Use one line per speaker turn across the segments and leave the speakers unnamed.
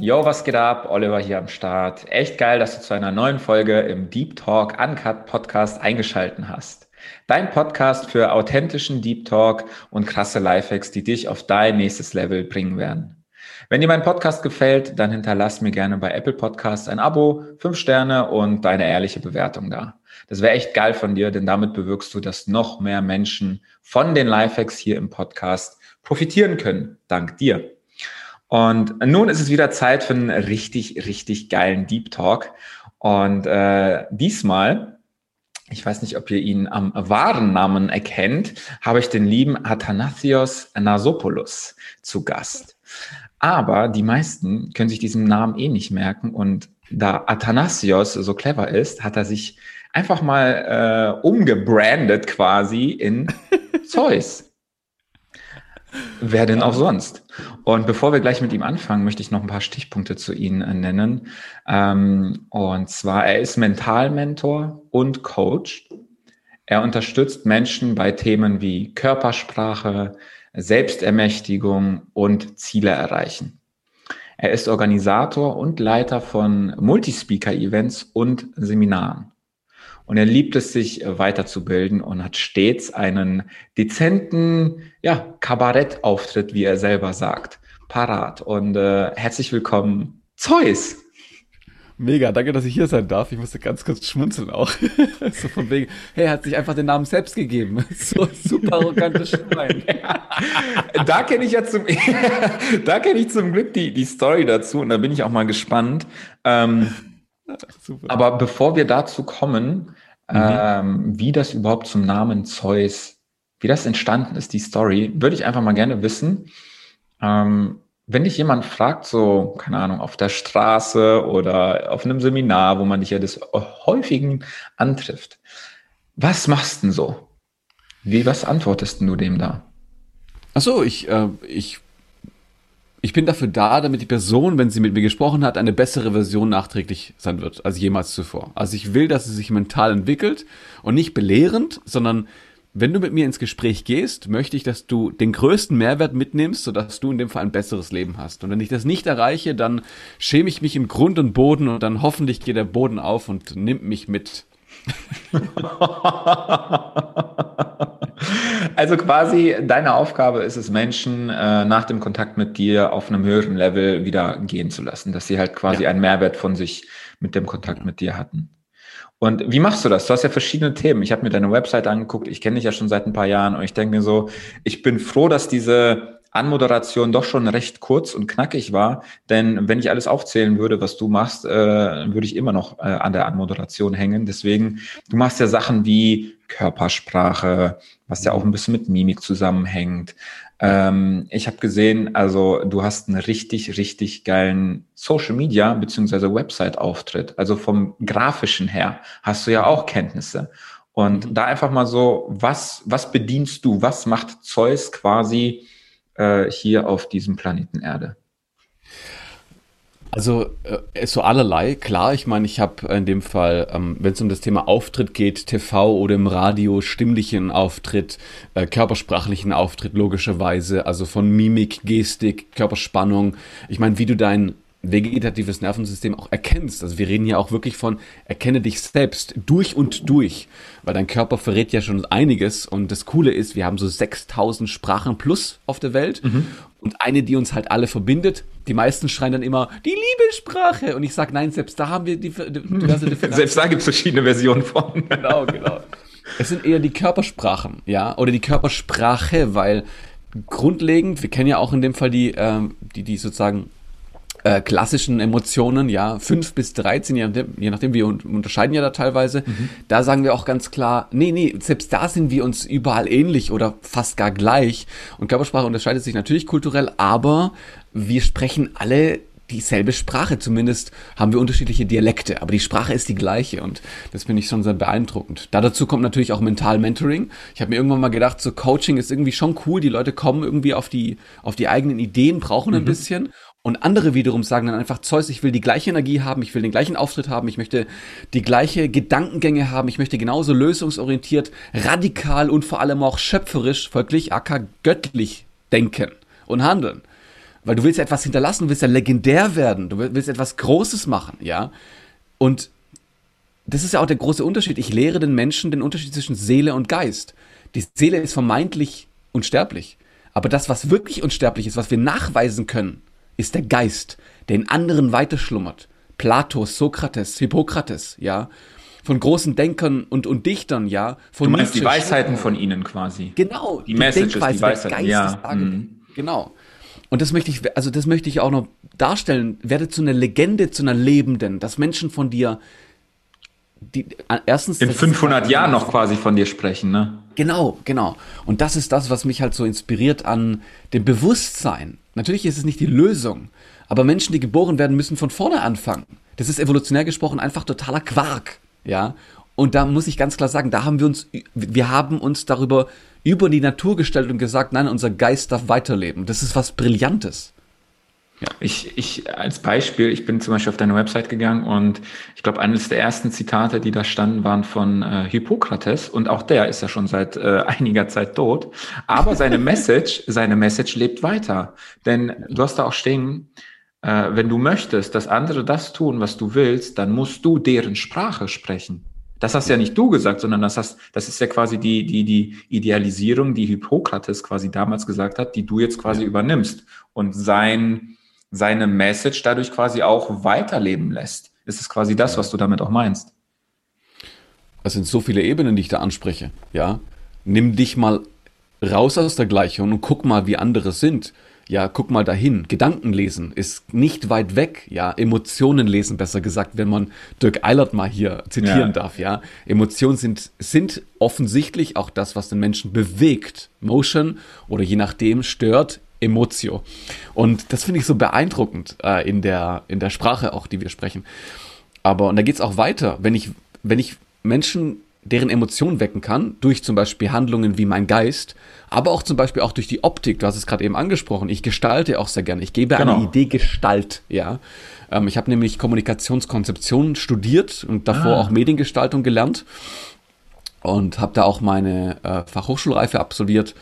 Yo, was geht ab? Oliver hier am Start. Echt geil, dass du zu einer neuen Folge im Deep Talk Uncut Podcast eingeschalten hast. Dein Podcast für authentischen Deep Talk und krasse Lifehacks, die dich auf dein nächstes Level bringen werden. Wenn dir mein Podcast gefällt, dann hinterlass mir gerne bei Apple Podcasts ein Abo, fünf Sterne und deine ehrliche Bewertung da. Das wäre echt geil von dir, denn damit bewirkst du, dass noch mehr Menschen von den Lifehacks hier im Podcast profitieren können. Dank dir. Und nun ist es wieder Zeit für einen richtig, richtig geilen Deep Talk. Und äh, diesmal, ich weiß nicht, ob ihr ihn am wahren Namen erkennt, habe ich den lieben Athanasios Nasopoulos zu Gast. Aber die meisten können sich diesen Namen eh nicht merken. Und da Athanasios so clever ist, hat er sich einfach mal äh, umgebrandet quasi in Zeus. Wer denn auch sonst? Und bevor wir gleich mit ihm anfangen, möchte ich noch ein paar Stichpunkte zu ihm äh, nennen. Ähm, und zwar, er ist Mentalmentor und Coach. Er unterstützt Menschen bei Themen wie Körpersprache, Selbstermächtigung und Ziele erreichen. Er ist Organisator und Leiter von Multispeaker-Events und Seminaren. Und er liebt es, sich weiterzubilden und hat stets einen dezenten ja, Kabarettauftritt, wie er selber sagt, parat. Und äh, herzlich willkommen, Zeus!
Mega, danke, dass ich hier sein darf. Ich musste ganz kurz schmunzeln auch. so von wegen, hey, er hat sich einfach den Namen selbst gegeben. So super arrogantes Schwein.
da kenne ich ja zum, da kenne ich zum Glück die, die Story dazu und da bin ich auch mal gespannt. Ähm, aber bevor wir dazu kommen, mhm. ähm, wie das überhaupt zum Namen Zeus, wie das entstanden ist, die Story, würde ich einfach mal gerne wissen. Ähm, wenn dich jemand fragt, so, keine Ahnung, auf der Straße oder auf einem Seminar, wo man dich ja des häufigen antrifft, was machst du denn so? Wie, was antwortest du dem da?
Ach so, ich, äh, ich ich bin dafür da, damit die Person, wenn sie mit mir gesprochen hat, eine bessere Version nachträglich sein wird als jemals zuvor. Also ich will, dass sie sich mental entwickelt und nicht belehrend, sondern wenn du mit mir ins Gespräch gehst, möchte ich, dass du den größten Mehrwert mitnimmst, sodass du in dem Fall ein besseres Leben hast. Und wenn ich das nicht erreiche, dann schäme ich mich im Grund und Boden und dann hoffentlich geht der Boden auf und nimmt mich mit.
Also quasi deine Aufgabe ist es, Menschen äh, nach dem Kontakt mit dir auf einem höheren Level wieder gehen zu lassen, dass sie halt quasi ja. einen Mehrwert von sich mit dem Kontakt mit dir hatten. Und wie machst du das? Du hast ja verschiedene Themen. Ich habe mir deine Website angeguckt, ich kenne dich ja schon seit ein paar Jahren und ich denke mir so, ich bin froh, dass diese Anmoderation doch schon recht kurz und knackig war. Denn wenn ich alles aufzählen würde, was du machst, äh, würde ich immer noch äh, an der Anmoderation hängen. Deswegen, du machst ja Sachen wie Körpersprache, was ja auch ein bisschen mit Mimik zusammenhängt. Ähm, ich habe gesehen, also du hast einen richtig, richtig geilen Social Media beziehungsweise Website-Auftritt. Also vom grafischen her hast du ja auch Kenntnisse. Und mhm. da einfach mal so, was, was bedienst du? Was macht Zeus quasi äh, hier auf diesem Planeten Erde?
Also äh, so allerlei, klar, ich meine, ich habe in dem Fall, ähm, wenn es um das Thema Auftritt geht, TV oder im Radio, stimmlichen Auftritt, äh, körpersprachlichen Auftritt logischerweise, also von Mimik, Gestik, Körperspannung. Ich meine, wie du dein vegetatives Nervensystem auch erkennst. Also wir reden hier auch wirklich von erkenne dich selbst durch und durch, weil dein Körper verrät ja schon einiges und das Coole ist, wir haben so 6000 Sprachen plus auf der Welt mhm. und eine, die uns halt alle verbindet. Die meisten schreien dann immer die Liebessprache und ich sag nein, selbst da haben wir die diverse
Differenzen. selbst da gibt es verschiedene Versionen von.
genau, genau. Es sind eher die Körpersprachen, ja, oder die Körpersprache, weil grundlegend, wir kennen ja auch in dem Fall die, ähm, die, die sozusagen äh, klassischen Emotionen, ja, 5 bis 13, je nachdem, je nachdem, wir unterscheiden ja da teilweise, mhm. da sagen wir auch ganz klar, nee, nee, selbst da sind wir uns überall ähnlich oder fast gar gleich. Und Körpersprache unterscheidet sich natürlich kulturell, aber wir sprechen alle dieselbe Sprache. Zumindest haben wir unterschiedliche Dialekte, aber die Sprache ist die gleiche und das finde ich schon sehr beeindruckend. Da dazu kommt natürlich auch Mental Mentoring. Ich habe mir irgendwann mal gedacht, so Coaching ist irgendwie schon cool. Die Leute kommen irgendwie auf die, auf die eigenen Ideen, brauchen ein mhm. bisschen und andere wiederum sagen dann einfach, Zeus, ich will die gleiche Energie haben, ich will den gleichen Auftritt haben, ich möchte die gleiche Gedankengänge haben, ich möchte genauso lösungsorientiert, radikal und vor allem auch schöpferisch, folglich, aka göttlich denken und handeln. Weil du willst etwas hinterlassen, du willst ja legendär werden, du willst etwas Großes machen, ja. Und das ist ja auch der große Unterschied. Ich lehre den Menschen den Unterschied zwischen Seele und Geist. Die Seele ist vermeintlich unsterblich. Aber das, was wirklich unsterblich ist, was wir nachweisen können, ist der Geist, der in anderen weiterschlummert. Plato, Sokrates, Hippokrates, ja. Von großen Denkern und, und Dichtern, ja. Von
du meinst Nietzsche, die Weisheiten von ihnen quasi.
Genau.
Die, die Messages, Denkweise, die Weisheiten,
ja. Mhm. Genau. Und das möchte ich, also das möchte ich auch noch darstellen. Werde zu einer Legende, zu einer Lebenden, dass Menschen von dir
die, äh, erstens. In 500 Jahren noch quasi von dir sprechen, ne?
Genau, genau. Und das ist das, was mich halt so inspiriert an dem Bewusstsein. Natürlich ist es nicht die Lösung, aber Menschen, die geboren werden, müssen von vorne anfangen. Das ist evolutionär gesprochen einfach totaler Quark, ja. Und da muss ich ganz klar sagen, da haben wir uns, wir haben uns darüber über die Natur gestellt und gesagt, nein, unser Geist darf weiterleben. Das ist was Brillantes.
Ja. Ich, ich als Beispiel, ich bin zum Beispiel auf deine Website gegangen und ich glaube, eines der ersten Zitate, die da standen, waren von äh, Hippokrates und auch der ist ja schon seit äh, einiger Zeit tot. Aber seine Message, seine Message lebt weiter. Denn du hast da auch stehen, äh, wenn du möchtest, dass andere das tun, was du willst, dann musst du deren Sprache sprechen. Das hast ja nicht du gesagt, sondern das hast, das ist ja quasi die, die, die Idealisierung, die Hippokrates quasi damals gesagt hat, die du jetzt quasi ja. übernimmst. Und sein, seine Message dadurch quasi auch weiterleben lässt. Ist es quasi das, was du damit auch meinst?
Es sind so viele Ebenen, die ich da anspreche. Ja, nimm dich mal raus aus der Gleichung und guck mal, wie andere sind. Ja, guck mal dahin. Gedanken lesen ist nicht weit weg. Ja, Emotionen lesen, besser gesagt, wenn man Dirk Eilert mal hier zitieren ja. darf. Ja, Emotionen sind, sind offensichtlich auch das, was den Menschen bewegt. Motion oder je nachdem stört Emotio. Und das finde ich so beeindruckend äh, in, der, in der Sprache auch, die wir sprechen. Aber, und da geht es auch weiter, wenn ich, wenn ich Menschen deren Emotionen wecken kann, durch zum Beispiel Handlungen wie mein Geist, aber auch zum Beispiel auch durch die Optik, du hast es gerade eben angesprochen, ich gestalte auch sehr gerne, ich gebe genau. eine Idee Gestalt, ja. Ähm, ich habe nämlich Kommunikationskonzeption studiert und davor ah. auch Mediengestaltung gelernt und habe da auch meine äh, Fachhochschulreife absolviert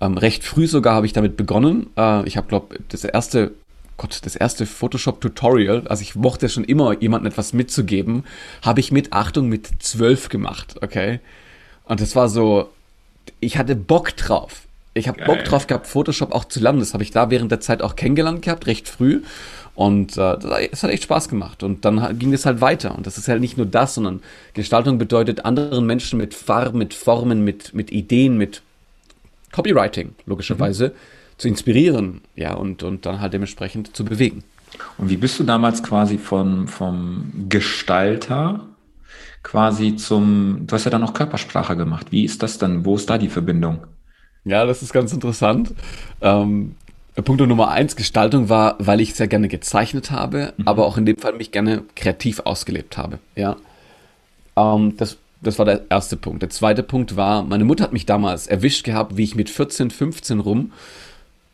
ähm, recht früh sogar habe ich damit begonnen. Äh, ich habe, glaube das erste, Gott, das erste Photoshop-Tutorial, also ich mochte schon immer, jemandem etwas mitzugeben, habe ich mit, Achtung, mit zwölf gemacht, okay? Und das war so, ich hatte Bock drauf. Ich habe Bock drauf gehabt, Photoshop auch zu lernen. Das habe ich da während der Zeit auch kennengelernt gehabt, recht früh. Und äh, es hat echt Spaß gemacht. Und dann ging es halt weiter. Und das ist halt nicht nur das, sondern Gestaltung bedeutet anderen Menschen mit Farben, mit Formen, mit, mit Ideen, mit Copywriting, logischerweise, mhm. zu inspirieren, ja, und, und dann halt dementsprechend zu bewegen.
Und wie bist du damals quasi von, vom Gestalter quasi zum, du hast ja dann auch Körpersprache gemacht. Wie ist das dann? Wo ist da die Verbindung?
Ja, das ist ganz interessant. Ähm, Punkt Nummer eins, Gestaltung war, weil ich sehr gerne gezeichnet habe, mhm. aber auch in dem Fall mich gerne kreativ ausgelebt habe. Ja. Ähm, das das war der erste Punkt. Der zweite Punkt war, meine Mutter hat mich damals erwischt gehabt, wie ich mit 14, 15 rum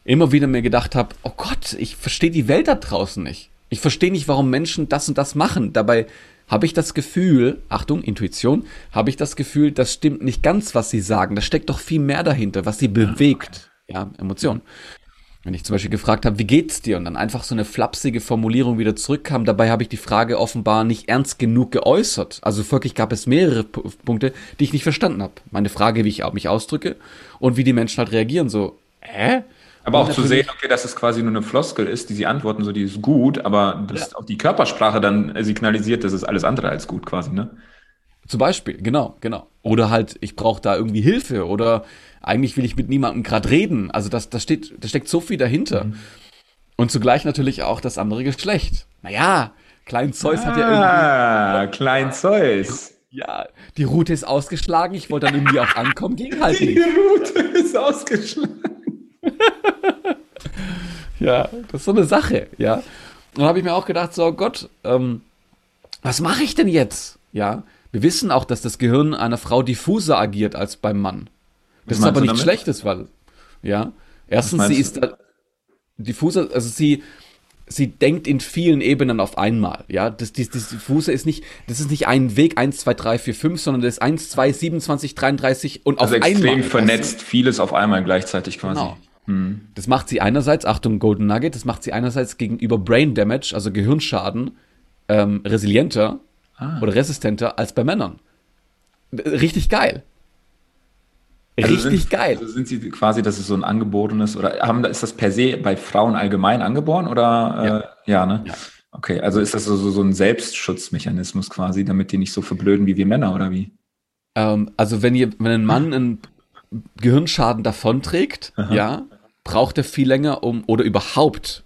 immer wieder mir gedacht habe, oh Gott, ich verstehe die Welt da draußen nicht. Ich verstehe nicht, warum Menschen das und das machen. Dabei habe ich das Gefühl, Achtung, Intuition, habe ich das Gefühl, das stimmt nicht ganz, was sie sagen. Da steckt doch viel mehr dahinter, was sie bewegt. Ja, Emotion. Wenn ich zum Beispiel gefragt habe, wie geht's dir? Und dann einfach so eine flapsige Formulierung wieder zurückkam. Dabei habe ich die Frage offenbar nicht ernst genug geäußert. Also wirklich gab es mehrere P Punkte, die ich nicht verstanden habe. Meine Frage, wie ich mich ausdrücke und wie die Menschen halt reagieren. So, hä?
Aber auch zu sehen, okay, dass es quasi nur eine Floskel ist, die sie antworten, so die ist gut, aber dass ja. auch die Körpersprache dann signalisiert, das ist alles andere als gut quasi, ne?
Zum Beispiel, genau, genau. Oder halt, ich brauche da irgendwie Hilfe oder eigentlich will ich mit niemandem gerade reden. Also das, das steht, da steckt so viel dahinter. Mhm. Und zugleich natürlich auch das andere Geschlecht. Naja, Klein Zeus ah, hat ja
irgendwie. Ah, Klein Zeus.
Ja, die Route ist ausgeschlagen. Ich wollte dann irgendwie auch ankommen, ging halt nicht.
Die Route ist ausgeschlagen.
ja, das ist so eine Sache, ja. Und dann habe ich mir auch gedacht, so Gott, ähm, was mache ich denn jetzt? Ja, wir wissen auch, dass das Gehirn einer Frau diffuser agiert als beim Mann. Das ist aber nichts Schlechtes, weil, ja, erstens, sie ist da, diffuser, also sie, sie denkt in vielen Ebenen auf einmal, ja, das, das, das diffuse ist nicht, das ist nicht ein Weg 1, 2, 3, 4, 5, sondern das ist 1, 2, 27, 33 und
also auf extrem einmal. vernetzt, weißt du? vieles auf einmal gleichzeitig quasi.
Genau. Mhm. Das macht sie einerseits, Achtung, Golden Nugget, das macht sie einerseits gegenüber Brain Damage, also Gehirnschaden, ähm, resilienter ah. oder resistenter als bei Männern. Richtig geil.
Also Richtig sind, geil. Also sind sie quasi, dass es so ein angeborenes oder haben, ist das per se bei Frauen allgemein angeboren oder äh, ja. ja, ne? Ja. Okay, also ist das so, so, so ein Selbstschutzmechanismus quasi, damit die nicht so verblöden wie wir Männer oder wie?
Ähm, also wenn ihr, wenn ein Mann einen Gehirnschaden davonträgt, Aha. ja, braucht er viel länger, um oder überhaupt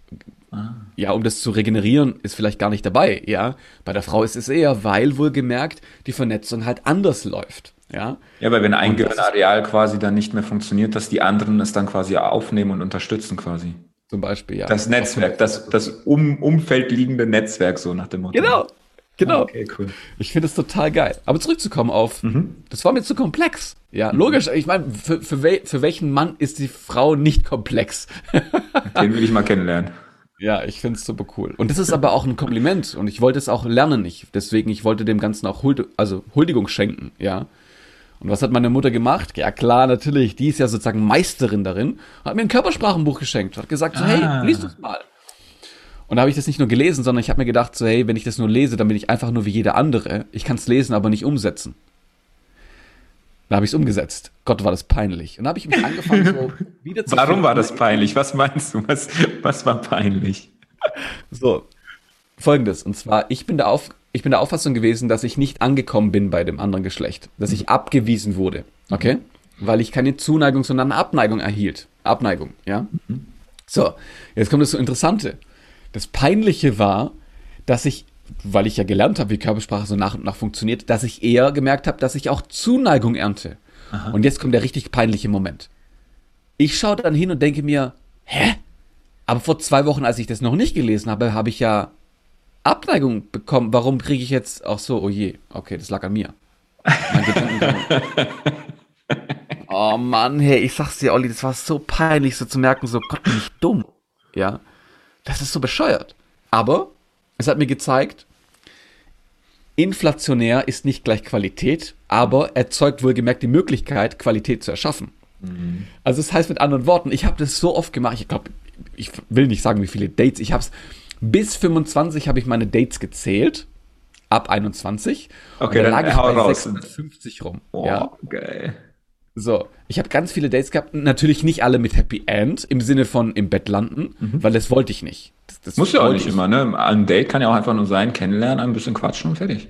Ah. Ja, um das zu regenerieren, ist vielleicht gar nicht dabei, ja. Bei der Frau ist es eher, weil wohlgemerkt die Vernetzung halt anders läuft. Ja,
ja weil wenn ein Gehirnareal quasi dann nicht mehr funktioniert, dass die anderen es dann quasi aufnehmen und unterstützen quasi.
Zum Beispiel, ja.
Das Netzwerk, das, das um, Umfeld liegende Netzwerk, so nach dem Motto.
Genau, genau. Okay, cool. Ich finde es total geil. Aber zurückzukommen auf, mhm. das war mir zu komplex. Ja, mhm. logisch. Ich meine, für, für, wel, für welchen Mann ist die Frau nicht komplex?
Den will ich mal kennenlernen.
Ja, ich finde es super cool. Und das ist aber auch ein Kompliment und ich wollte es auch lernen. Ich, deswegen, ich wollte dem Ganzen auch Huld, also Huldigung schenken, ja. Und was hat meine Mutter gemacht? Ja klar, natürlich, die ist ja sozusagen Meisterin darin, hat mir ein Körpersprachenbuch geschenkt, hat gesagt so, ah. hey, lies das mal. Und da habe ich das nicht nur gelesen, sondern ich habe mir gedacht so, hey, wenn ich das nur lese, dann bin ich einfach nur wie jeder andere. Ich kann es lesen, aber nicht umsetzen. Dann habe ich es umgesetzt. Gott, war das peinlich. Und dann habe ich mich angefangen, so
wieder zu. Warum war das peinlich? Was meinst du? Was, was war peinlich?
So, folgendes. Und zwar, ich bin, der Auf, ich bin der Auffassung gewesen, dass ich nicht angekommen bin bei dem anderen Geschlecht. Dass ich abgewiesen wurde. Okay? Weil ich keine Zuneigung, sondern Abneigung erhielt. Abneigung, ja? So, jetzt kommt das so Interessante. Das Peinliche war, dass ich weil ich ja gelernt habe, wie Körpersprache so nach und nach funktioniert, dass ich eher gemerkt habe, dass ich auch Zuneigung ernte. Aha. Und jetzt kommt der richtig peinliche Moment. Ich schaue dann hin und denke mir, hä? Aber vor zwei Wochen, als ich das noch nicht gelesen habe, habe ich ja Abneigung bekommen. Warum kriege ich jetzt auch so, oh je, okay, das lag an mir. oh Mann, hey, ich sag's dir, Olli, das war so peinlich, so zu merken, so Gott, bin ich dumm. Ja, das ist so bescheuert. Aber es hat mir gezeigt, inflationär ist nicht gleich Qualität, aber erzeugt wohlgemerkt die Möglichkeit, Qualität zu erschaffen. Mhm. Also das heißt mit anderen Worten, ich habe das so oft gemacht, ich glaube, ich will nicht sagen, wie viele Dates, ich habe es bis 25 habe ich meine Dates gezählt, ab 21.
Okay, dann lag ich bei raus.
56 rum. Oh, ja. geil. So, ich habe ganz viele Dates gehabt, natürlich nicht alle mit Happy End, im Sinne von im Bett landen, mhm. weil das wollte ich nicht. Das,
das Muss ja auch nicht ich. immer, ne? Ein Date kann ja auch einfach nur sein, kennenlernen, ein bisschen quatschen und fertig.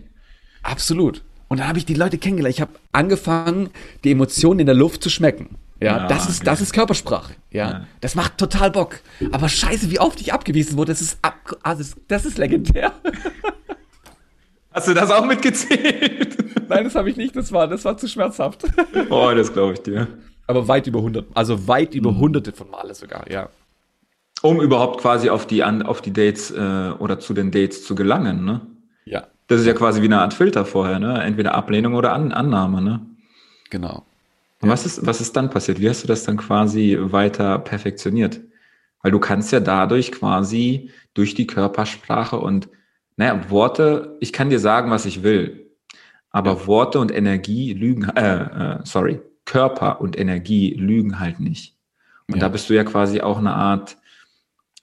Absolut. Und dann habe ich die Leute kennengelernt. Ich habe angefangen, die Emotionen in der Luft zu schmecken. Ja, ja das ist, okay. das ist Körpersprache. Ja? ja, das macht total Bock. Aber scheiße, wie oft ich abgewiesen wurde, das ist, ab, also das ist legendär.
Hast du das auch mitgezählt?
Nein, das habe ich nicht. Das war, das war zu schmerzhaft.
Oh, das glaube ich dir.
Aber weit über 100, also weit über mhm. hunderte von Male sogar, ja.
Um überhaupt quasi auf die, auf die Dates äh, oder zu den Dates zu gelangen, ne?
Ja.
Das ist ja quasi wie eine Art Filter vorher, ne? Entweder Ablehnung oder An Annahme, ne?
Genau.
Und ja. was ist, was ist dann passiert? Wie hast du das dann quasi weiter perfektioniert? Weil du kannst ja dadurch quasi durch die Körpersprache und, naja, Worte, ich kann dir sagen, was ich will, aber ja. Worte und Energie lügen, äh, äh, sorry, Körper und Energie lügen halt nicht. Und ja. da bist du ja quasi auch eine Art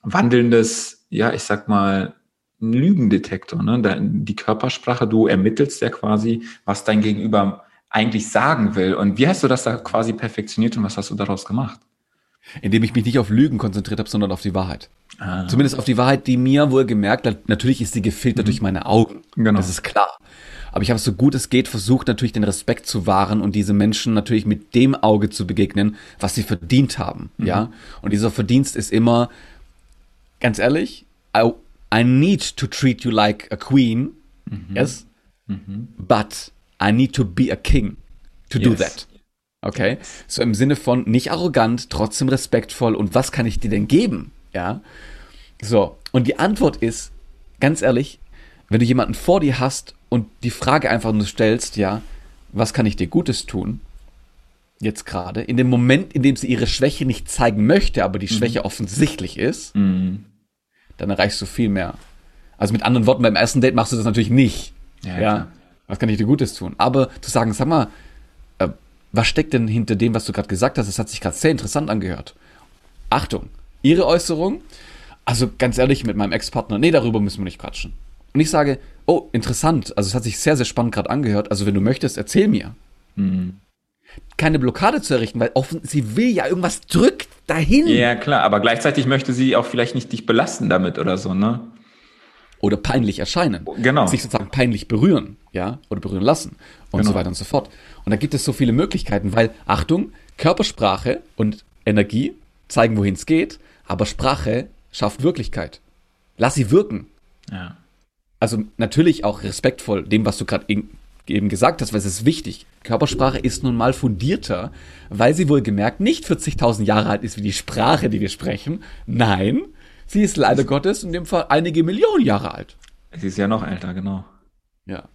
wandelndes, ja, ich sag mal, Lügendetektor. Ne? Die Körpersprache, du ermittelst ja quasi, was dein Gegenüber eigentlich sagen will. Und wie hast du das da quasi perfektioniert und was hast du daraus gemacht?
Indem ich mich nicht auf Lügen konzentriert habe, sondern auf die Wahrheit. Ah. Zumindest auf die Wahrheit, die mir wohl gemerkt hat, natürlich ist sie gefiltert mhm. durch meine Augen. Genau. Das ist klar. Aber ich habe so gut es geht versucht, natürlich den Respekt zu wahren und diese Menschen natürlich mit dem Auge zu begegnen, was sie verdient haben. Mhm. Ja. Und dieser Verdienst ist immer, ganz ehrlich, I, I need to treat you like a queen. Mhm. Yes. Mhm. But I need to be a king to yes. do that. Okay? So im Sinne von nicht arrogant, trotzdem respektvoll und was kann ich dir denn geben? Ja? So. Und die Antwort ist, ganz ehrlich, wenn du jemanden vor dir hast und die Frage einfach nur stellst, ja, was kann ich dir Gutes tun? Jetzt gerade, in dem Moment, in dem sie ihre Schwäche nicht zeigen möchte, aber die Schwäche mhm. offensichtlich ist, mhm. dann erreichst du viel mehr. Also mit anderen Worten, beim ersten Date machst du das natürlich nicht. Ja, ja was kann ich dir Gutes tun? Aber zu sagen, sag mal, was steckt denn hinter dem, was du gerade gesagt hast? Das hat sich gerade sehr interessant angehört. Achtung, ihre Äußerung, also ganz ehrlich, mit meinem Ex-Partner, nee, darüber müssen wir nicht quatschen. Und ich sage, oh, interessant, also es hat sich sehr, sehr spannend gerade angehört, also wenn du möchtest, erzähl mir. Mhm. Keine Blockade zu errichten, weil offen, sie will ja irgendwas drückt dahin.
Ja, klar, aber gleichzeitig möchte sie auch vielleicht nicht dich belasten damit oder so, ne?
Oder peinlich erscheinen.
Genau.
Sich sozusagen peinlich berühren, ja, oder berühren lassen und genau. so weiter und so fort. Und da gibt es so viele Möglichkeiten, weil, Achtung, Körpersprache und Energie zeigen, wohin es geht, aber Sprache schafft Wirklichkeit. Lass sie wirken.
Ja.
Also natürlich auch respektvoll dem, was du gerade eben gesagt hast, weil es ist wichtig. Körpersprache ist nun mal fundierter, weil sie wohlgemerkt nicht 40.000 Jahre alt ist wie die Sprache, die wir sprechen. Nein, sie ist leider Gottes in dem Fall einige Millionen Jahre alt.
Sie ist ja noch älter, genau.
Ja.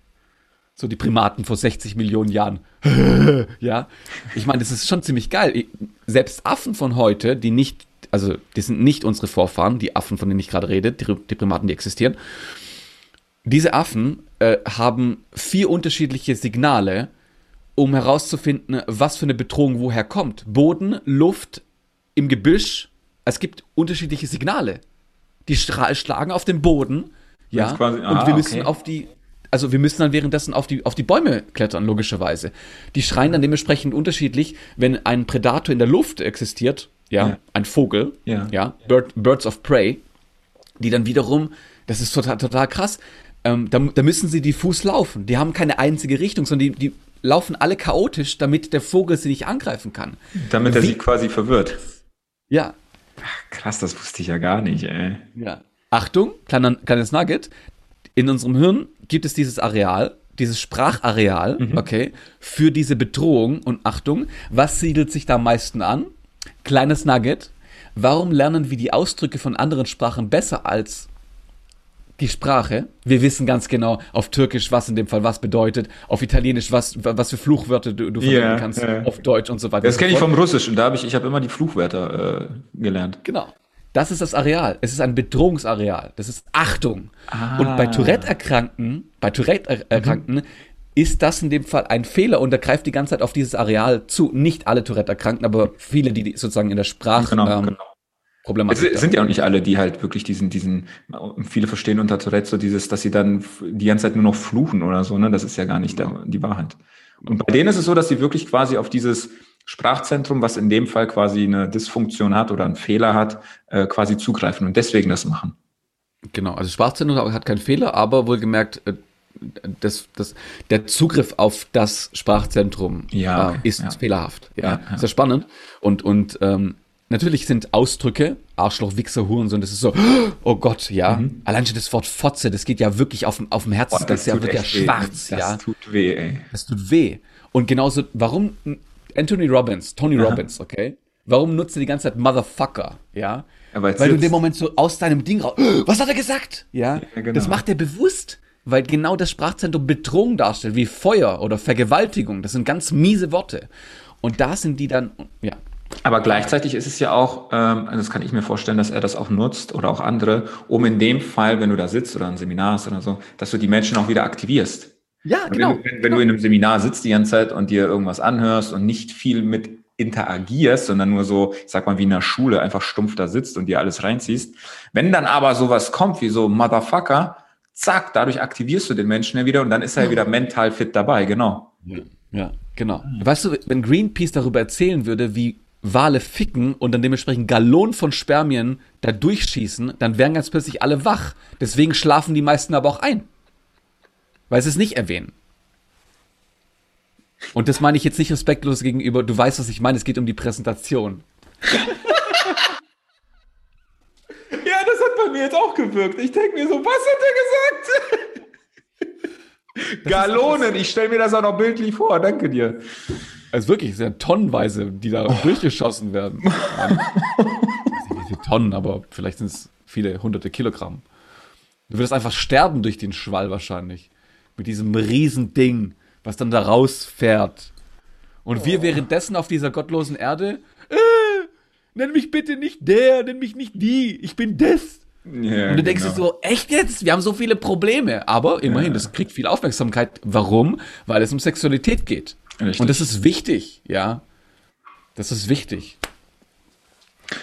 So die Primaten vor 60 Millionen Jahren. ja. Ich meine, das ist schon ziemlich geil. Selbst Affen von heute, die nicht, also die sind nicht unsere Vorfahren, die Affen, von denen ich gerade rede, die, die Primaten, die existieren. Diese Affen äh, haben vier unterschiedliche Signale, um herauszufinden, was für eine Bedrohung woher kommt. Boden, Luft, im Gebüsch. Es gibt unterschiedliche Signale. Die schlagen auf den Boden, ja, quasi, ah, und wir müssen okay. auf die also wir müssen dann währenddessen auf die, auf die Bäume klettern, logischerweise. Die schreien dann dementsprechend unterschiedlich, wenn ein Predator in der Luft existiert, ja, ja. ein Vogel, ja, ja Bird, Birds of Prey, die dann wiederum, das ist total, total krass, ähm, da, da müssen sie diffus laufen. Die haben keine einzige Richtung, sondern die, die laufen alle chaotisch, damit der Vogel sie nicht angreifen kann.
Damit er sie quasi verwirrt.
Ja.
Ach, krass, das wusste ich ja gar nicht, ey.
Ja. Achtung, kleiner, kleines Nugget. In unserem Hirn gibt es dieses Areal, dieses Sprachareal, mhm. okay, für diese Bedrohung und Achtung. Was siedelt sich da am meisten an? Kleines Nugget. Warum lernen wir die Ausdrücke von anderen Sprachen besser als die Sprache? Wir wissen ganz genau auf Türkisch, was in dem Fall was bedeutet, auf Italienisch, was, was für Fluchwörter du, du verwenden yeah, kannst, yeah. auf Deutsch und so weiter.
Das kenne ich vom Russischen, da habe ich, ich habe immer die Fluchwörter äh, gelernt.
Genau. Das ist das Areal. Es ist ein Bedrohungsareal. Das ist Achtung. Ah. Und bei Tourette-Erkrankten, bei Tourette-Erkrankten mhm. ist das in dem Fall ein Fehler und er greift die ganze Zeit auf dieses Areal zu. Nicht alle Tourette-Erkrankten, aber viele, die sozusagen in der Sprache genau, ähm, genau.
Es sind ja auch nicht alle, die halt wirklich diesen, diesen, viele verstehen unter Tourette so dieses, dass sie dann die ganze Zeit nur noch fluchen oder so, ne? Das ist ja gar nicht der, die Wahrheit. Und bei denen ist es so, dass sie wirklich quasi auf dieses Sprachzentrum, was in dem Fall quasi eine Dysfunktion hat oder einen Fehler hat, äh, quasi zugreifen und deswegen das machen.
Genau, also Sprachzentrum hat keinen Fehler, aber wohlgemerkt, äh, das, das, der Zugriff auf das Sprachzentrum
ja,
äh, ist
ja.
fehlerhaft. Ja, ja, sehr spannend. Und, und ähm, natürlich sind Ausdrücke, Arschloch, Wichser, Hurensohn, das ist so, oh Gott, ja. Mhm. Allein schon das Wort Fotze, das geht ja wirklich auf, auf dem Herzen.
Oh, das, das ist ja wirklich schwarz,
das ja.
Das tut weh, ey.
Das tut weh. Und genauso, warum Anthony Robbins, Tony Aha. Robbins, okay? Warum nutzt er die ganze Zeit Motherfucker, ja? ja weil du in dem Moment so aus deinem Ding raus, was hat er gesagt? Ja, ja genau. das macht er bewusst, weil genau das Sprachzentrum Bedrohung darstellt, wie Feuer oder Vergewaltigung. Das sind ganz miese Worte. Und da sind die dann, ja.
Aber gleichzeitig ist es ja auch, ähm, das kann ich mir vorstellen, dass er das auch nutzt oder auch andere, um in dem Fall, wenn du da sitzt oder ein Seminar hast oder so, dass du die Menschen auch wieder aktivierst.
Ja, genau.
Wenn, wenn, wenn du in einem Seminar sitzt die ganze Zeit und dir irgendwas anhörst und nicht viel mit interagierst, sondern nur so, ich sag mal, wie in der Schule einfach stumpf da sitzt und dir alles reinziehst. Wenn dann aber sowas kommt wie so Motherfucker, zack, dadurch aktivierst du den Menschen ja wieder und dann ist er ja wieder mental fit dabei, genau.
Ja, ja genau. Weißt du, wenn Greenpeace darüber erzählen würde, wie Wale ficken und dann dementsprechend Gallonen von Spermien da durchschießen, dann wären ganz plötzlich alle wach. Deswegen schlafen die meisten aber auch ein weil sie es nicht erwähnen. Und das meine ich jetzt nicht respektlos gegenüber, du weißt, was ich meine, es geht um die Präsentation.
ja, das hat bei mir jetzt auch gewirkt. Ich denke mir so, was hat er gesagt? Galonen, ich stelle mir das auch noch bildlich vor, danke dir.
Also wirklich, es sind tonnenweise, die da oh. durchgeschossen werden. ich weiß nicht, viele Tonnen, aber vielleicht sind es viele hunderte Kilogramm. Du würdest einfach sterben durch den Schwall wahrscheinlich mit diesem riesen was dann da rausfährt. Und oh. wir währenddessen auf dieser gottlosen Erde, äh, nenn mich bitte nicht der, nenn mich nicht die, ich bin das. Ja, und du denkst genau. dir so, echt jetzt? Wir haben so viele Probleme. Aber immerhin, ja. das kriegt viel Aufmerksamkeit. Warum? Weil es um Sexualität geht. Richtig. Und das ist wichtig, ja. Das ist wichtig.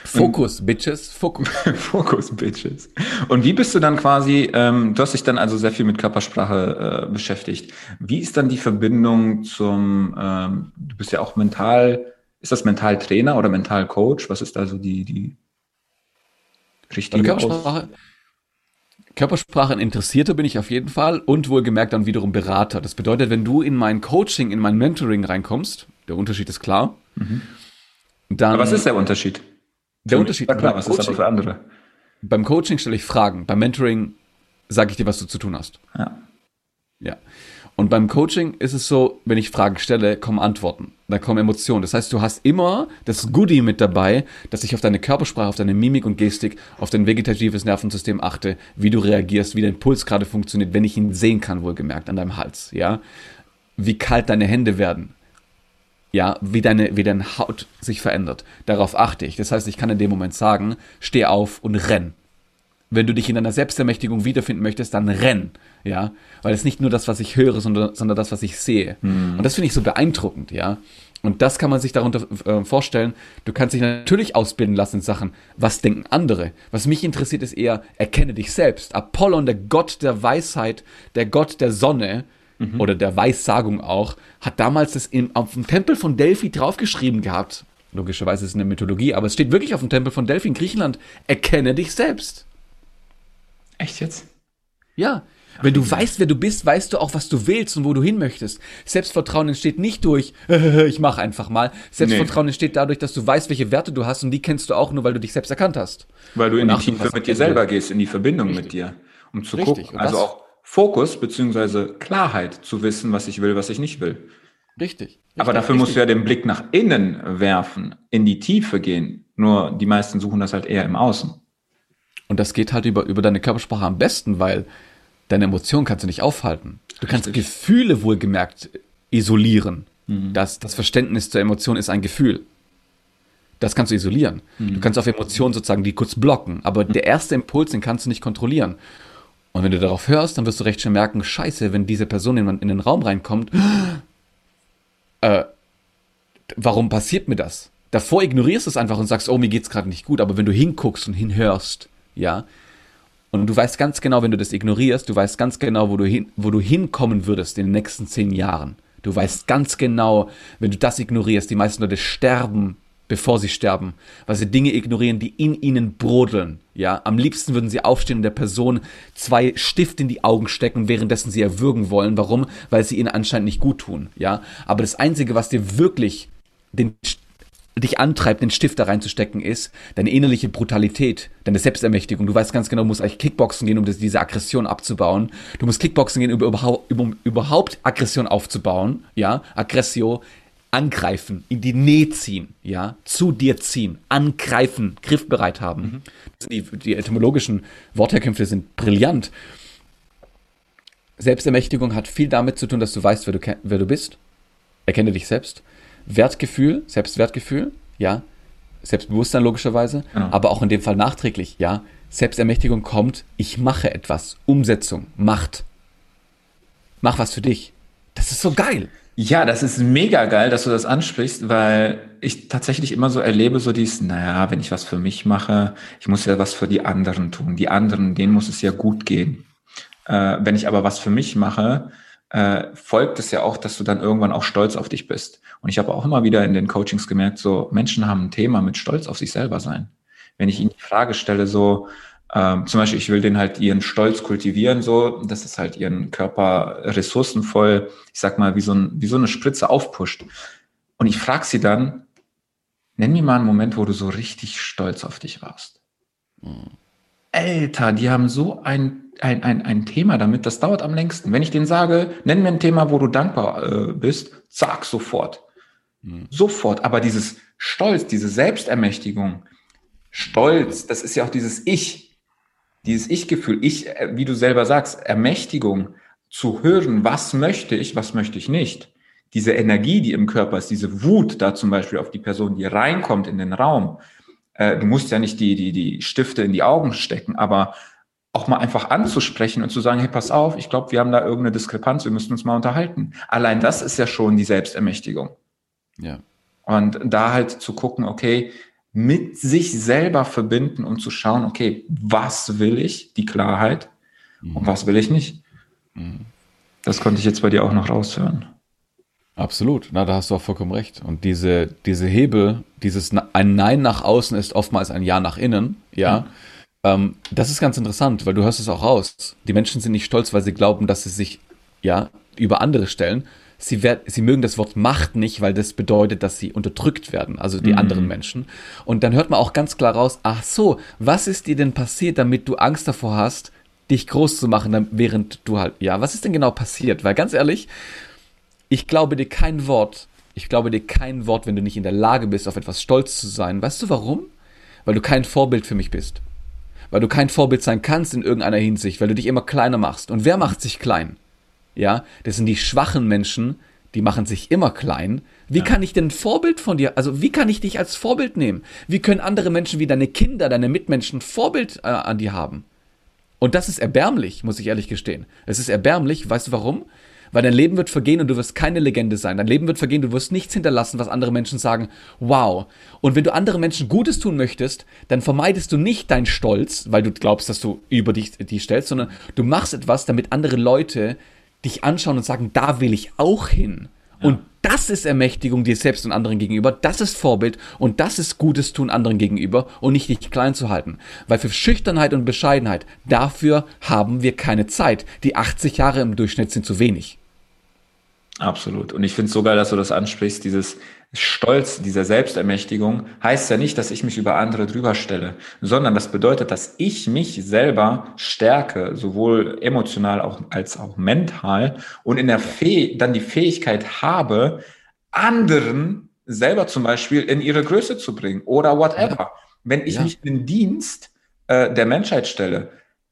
Fokus, Bitches, Fokus.
Fokus, Bitches. Und wie bist du dann quasi, ähm, du hast dich dann also sehr viel mit Körpersprache äh, beschäftigt. Wie ist dann die Verbindung zum, ähm, du bist ja auch mental, ist das Mentaltrainer oder Mentalcoach? Was ist da so die, die richtige
Körpersprache? Körpersprache ein Interessierter bin ich auf jeden Fall und wohlgemerkt dann wiederum Berater. Das bedeutet, wenn du in mein Coaching, in mein Mentoring reinkommst, der Unterschied ist klar. Mhm.
Dann, aber was ist der Unterschied?
Der Unterschied.
Klar, was Coaching, ist für andere?
Beim Coaching stelle ich Fragen, beim Mentoring sage ich dir, was du zu tun hast.
Ja.
Ja. Und beim Coaching ist es so, wenn ich Fragen stelle, kommen Antworten, da kommen Emotionen. Das heißt, du hast immer das Goodie mit dabei, dass ich auf deine Körpersprache, auf deine Mimik und Gestik, auf dein vegetatives Nervensystem achte, wie du reagierst, wie dein Puls gerade funktioniert, wenn ich ihn sehen kann, wohlgemerkt, an deinem Hals, ja. Wie kalt deine Hände werden, ja, wie deine, wie deine Haut sich verändert. Darauf achte ich. Das heißt, ich kann in dem Moment sagen, steh auf und renn. Wenn du dich in deiner Selbstermächtigung wiederfinden möchtest, dann renn, ja, weil es nicht nur das, was ich höre, sondern, sondern das, was ich sehe. Mhm. Und das finde ich so beeindruckend, ja. Und das kann man sich darunter äh, vorstellen. Du kannst dich natürlich ausbilden lassen in Sachen, was denken andere. Was mich interessiert, ist eher, erkenne dich selbst. Apollon, der Gott der Weisheit, der Gott der Sonne, mhm. oder der Weissagung auch, hat damals das im, auf dem Tempel von Delphi draufgeschrieben gehabt. Logischerweise ist es eine Mythologie, aber es steht wirklich auf dem Tempel von Delphi in Griechenland. Erkenne dich selbst.
Echt jetzt?
Ja. Wenn du weißt, wer du bist, weißt du auch, was du willst und wo du hin möchtest. Selbstvertrauen entsteht nicht durch, ich mach einfach mal. Selbstvertrauen nee. entsteht dadurch, dass du weißt, welche Werte du hast und die kennst du auch nur, weil du dich selbst erkannt hast.
Weil du in die Tiefe mit dir selber gehst, in die Verbindung Richtig. mit dir. Um zu Richtig. gucken, also auch Fokus beziehungsweise Klarheit zu wissen, was ich will, was ich nicht will.
Richtig. richtig
Aber dafür richtig. musst du ja den Blick nach innen werfen, in die Tiefe gehen. Nur die meisten suchen das halt eher im Außen.
Und das geht halt über, über deine Körpersprache am besten, weil deine Emotionen kannst du nicht aufhalten. Du kannst Richtig. Gefühle wohlgemerkt isolieren. Mhm. Das, das Verständnis zur Emotion ist ein Gefühl. Das kannst du isolieren. Mhm. Du kannst auf Emotionen sozusagen die kurz blocken, aber mhm. der erste Impuls, den kannst du nicht kontrollieren. Und wenn du darauf hörst, dann wirst du recht schnell merken, scheiße, wenn diese Person in, in den Raum reinkommt, äh, warum passiert mir das? Davor ignorierst du es einfach und sagst, oh, mir geht's gerade nicht gut, aber wenn du hinguckst und hinhörst, ja. Und du weißt ganz genau, wenn du das ignorierst, du weißt ganz genau, wo du, hin, wo du hinkommen würdest in den nächsten zehn Jahren. Du weißt ganz genau, wenn du das ignorierst, die meisten Leute sterben, bevor sie sterben, weil sie Dinge ignorieren, die in ihnen brodeln. Ja, am liebsten würden sie aufstehen und der Person zwei Stift in die Augen stecken, währenddessen sie erwürgen wollen. Warum? Weil sie ihnen anscheinend nicht gut tun. Ja, aber das einzige, was dir wirklich den dich antreibt, den Stift da reinzustecken, ist deine innerliche Brutalität, deine Selbstermächtigung. Du weißt ganz genau, du musst eigentlich Kickboxen gehen, um das, diese Aggression abzubauen. Du musst Kickboxen gehen, um überhaupt, um überhaupt Aggression aufzubauen. Ja, Aggressio, angreifen, in die Nähe ziehen, ja, zu dir ziehen, angreifen, griffbereit haben. Mhm. Die, die etymologischen Wortherkünfte sind brillant. Selbstermächtigung hat viel damit zu tun, dass du weißt, wer du, wer du bist. Erkenne dich selbst. Wertgefühl, Selbstwertgefühl, ja, Selbstbewusstsein logischerweise, genau. aber auch in dem Fall nachträglich, ja. Selbstermächtigung kommt, ich mache etwas, Umsetzung, Macht. Mach was für dich. Das ist so geil.
Ja, das ist mega geil, dass du das ansprichst, weil ich tatsächlich immer so erlebe, so dies, naja, wenn ich was für mich mache, ich muss ja was für die anderen tun. Die anderen, denen muss es ja gut gehen. Äh, wenn ich aber was für mich mache, äh, folgt es ja auch, dass du dann irgendwann auch stolz auf dich bist. Und ich habe auch immer wieder in den Coachings gemerkt, so Menschen haben ein Thema mit Stolz auf sich selber sein. Wenn ich ihnen die Frage stelle, so ähm, zum Beispiel, ich will den halt ihren Stolz kultivieren, so, dass es halt ihren Körper ressourcenvoll, ich sag mal, wie so, ein, wie so eine Spritze aufpusht. Und ich frage sie dann, nenn mir mal einen Moment, wo du so richtig stolz auf dich warst. Mhm. Alter, die haben so ein ein, ein, ein Thema damit, das dauert am längsten. Wenn ich denen sage, nenn mir ein Thema, wo du dankbar äh, bist, zack, sofort. Mhm. Sofort. Aber dieses Stolz, diese Selbstermächtigung, Stolz, das ist ja auch dieses Ich, dieses Ich-Gefühl, ich, äh, wie du selber sagst, Ermächtigung, zu hören, was möchte ich, was möchte ich nicht. Diese Energie, die im Körper ist, diese Wut da zum Beispiel auf die Person, die reinkommt in den Raum. Äh, du musst ja nicht die, die, die Stifte in die Augen stecken, aber auch mal einfach anzusprechen und zu sagen, hey, pass auf, ich glaube, wir haben da irgendeine Diskrepanz, wir müssen uns mal unterhalten. Allein das ist ja schon die Selbstermächtigung.
Ja.
Und da halt zu gucken, okay, mit sich selber verbinden und zu schauen, okay, was will ich, die Klarheit, mhm. und was will ich nicht. Mhm. Das konnte ich jetzt bei dir auch noch raushören.
Absolut, na, da hast du auch vollkommen recht. Und diese, diese Hebel, dieses ein Nein nach außen ist oftmals ein Ja nach innen, ja. Mhm. Ähm, das ist ganz interessant, weil du hörst es auch raus. Die Menschen sind nicht stolz, weil sie glauben, dass sie sich ja über andere stellen. Sie, werd, sie mögen das Wort Macht nicht, weil das bedeutet, dass sie unterdrückt werden, also die mhm. anderen Menschen. Und dann hört man auch ganz klar raus, ach so, was ist dir denn passiert, damit du Angst davor hast, dich groß zu machen, während du halt, ja, was ist denn genau passiert? Weil ganz ehrlich, ich glaube dir kein Wort. Ich glaube dir kein Wort, wenn du nicht in der Lage bist, auf etwas stolz zu sein. Weißt du warum? Weil du kein Vorbild für mich bist. Weil du kein Vorbild sein kannst in irgendeiner Hinsicht, weil du dich immer kleiner machst. Und wer macht sich klein? Ja, das sind die schwachen Menschen, die machen sich immer klein. Wie ja. kann ich denn ein Vorbild von dir, also wie kann ich dich als Vorbild nehmen? Wie können andere Menschen wie deine Kinder, deine Mitmenschen Vorbild äh, an dir haben? Und das ist erbärmlich, muss ich ehrlich gestehen. Es ist erbärmlich, weißt du warum? Weil dein Leben wird vergehen und du wirst keine Legende sein. Dein Leben wird vergehen, du wirst nichts hinterlassen, was andere Menschen sagen, wow. Und wenn du anderen Menschen Gutes tun möchtest, dann vermeidest du nicht deinen Stolz, weil du glaubst, dass du über dich die stellst, sondern du machst etwas, damit andere Leute dich anschauen und sagen, da will ich auch hin. Und das ist Ermächtigung dir selbst und anderen gegenüber. Das ist Vorbild und das ist Gutes tun anderen gegenüber und nicht dich klein zu halten. Weil für Schüchternheit und Bescheidenheit, dafür haben wir keine Zeit. Die 80 Jahre im Durchschnitt sind zu wenig.
Absolut. Und ich finde es so geil, dass du das ansprichst, dieses Stolz, dieser Selbstermächtigung heißt ja nicht, dass ich mich über andere drüber stelle, sondern das bedeutet, dass ich mich selber stärke, sowohl emotional auch, als auch mental und in der Fäh dann die Fähigkeit habe, anderen selber zum Beispiel in ihre Größe zu bringen oder whatever. Ja. Wenn ich ja. mich in den Dienst äh, der Menschheit stelle,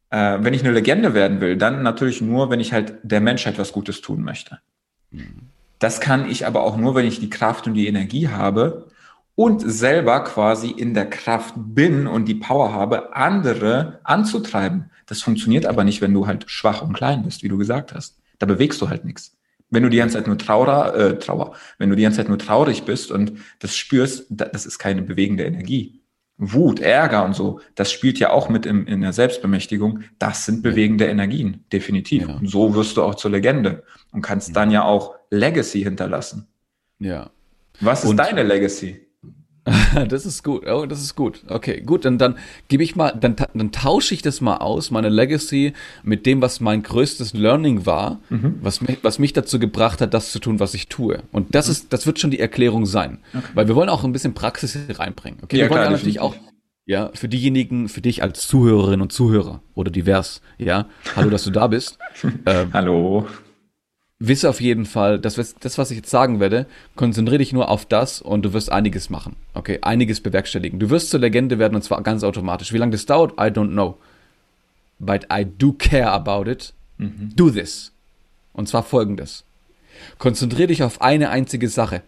äh, wenn ich eine Legende werden will, dann natürlich nur, wenn ich halt der Menschheit was Gutes tun möchte. Mhm. Das kann ich aber auch nur, wenn ich die Kraft und die Energie habe und selber quasi in der Kraft bin und die Power habe, andere anzutreiben. Das funktioniert aber nicht, wenn du halt schwach und klein bist, wie du gesagt hast. Da bewegst du halt nichts. Wenn du die ganze Zeit nur Trauer, äh, Trauer, wenn du die ganze Zeit nur traurig bist und das spürst, das ist keine bewegende Energie. Wut, Ärger und so, das spielt ja auch mit im, in der Selbstbemächtigung. Das sind bewegende Energien, definitiv. Ja. Und so wirst du auch zur Legende und kannst ja. dann ja auch Legacy hinterlassen.
Ja.
Was ist und, deine Legacy?
das ist gut. Oh, das ist gut. Okay, gut. Dann, dann gebe ich mal, dann, dann tausche ich das mal aus, meine Legacy mit dem, was mein größtes Learning war, mhm. was, mich, was mich dazu gebracht hat, das zu tun, was ich tue. Und das mhm. ist, das wird schon die Erklärung sein. Okay. Weil wir wollen auch ein bisschen Praxis reinbringen. Okay, ja, wir wollen klar, natürlich auch, ja, für diejenigen, für dich als Zuhörerin und Zuhörer oder divers, ja, hallo, dass du da bist.
ähm, hallo
wisse auf jeden Fall, dass das, was ich jetzt sagen werde, konzentriere dich nur auf das und du wirst einiges machen. Okay, einiges bewerkstelligen. Du wirst zur Legende werden und zwar ganz automatisch. Wie lange das dauert, I don't know. But I do care about it. Mhm. Do this. Und zwar folgendes. Konzentriere dich auf eine einzige Sache.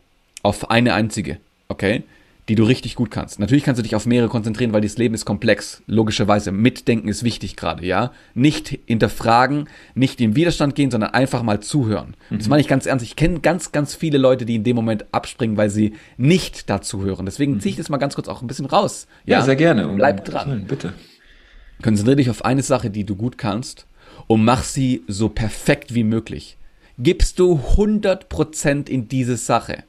Auf eine einzige. Okay? Die du richtig gut kannst. Natürlich kannst du dich auf mehrere konzentrieren, weil das Leben ist komplex. Logischerweise. Mitdenken ist wichtig gerade, ja. Nicht hinterfragen, nicht in Widerstand gehen, sondern einfach mal zuhören. Mhm. Das meine ich ganz ernst. Ich kenne ganz, ganz viele Leute, die in dem Moment abspringen, weil sie nicht dazu hören. Deswegen mhm. ziehe ich das mal ganz kurz auch ein bisschen raus.
Ja, ja sehr gerne.
Bleib dran. Willen,
bitte.
Konzentriere dich auf eine Sache, die du gut kannst und mach sie so perfekt wie möglich. Gibst du 100% in diese Sache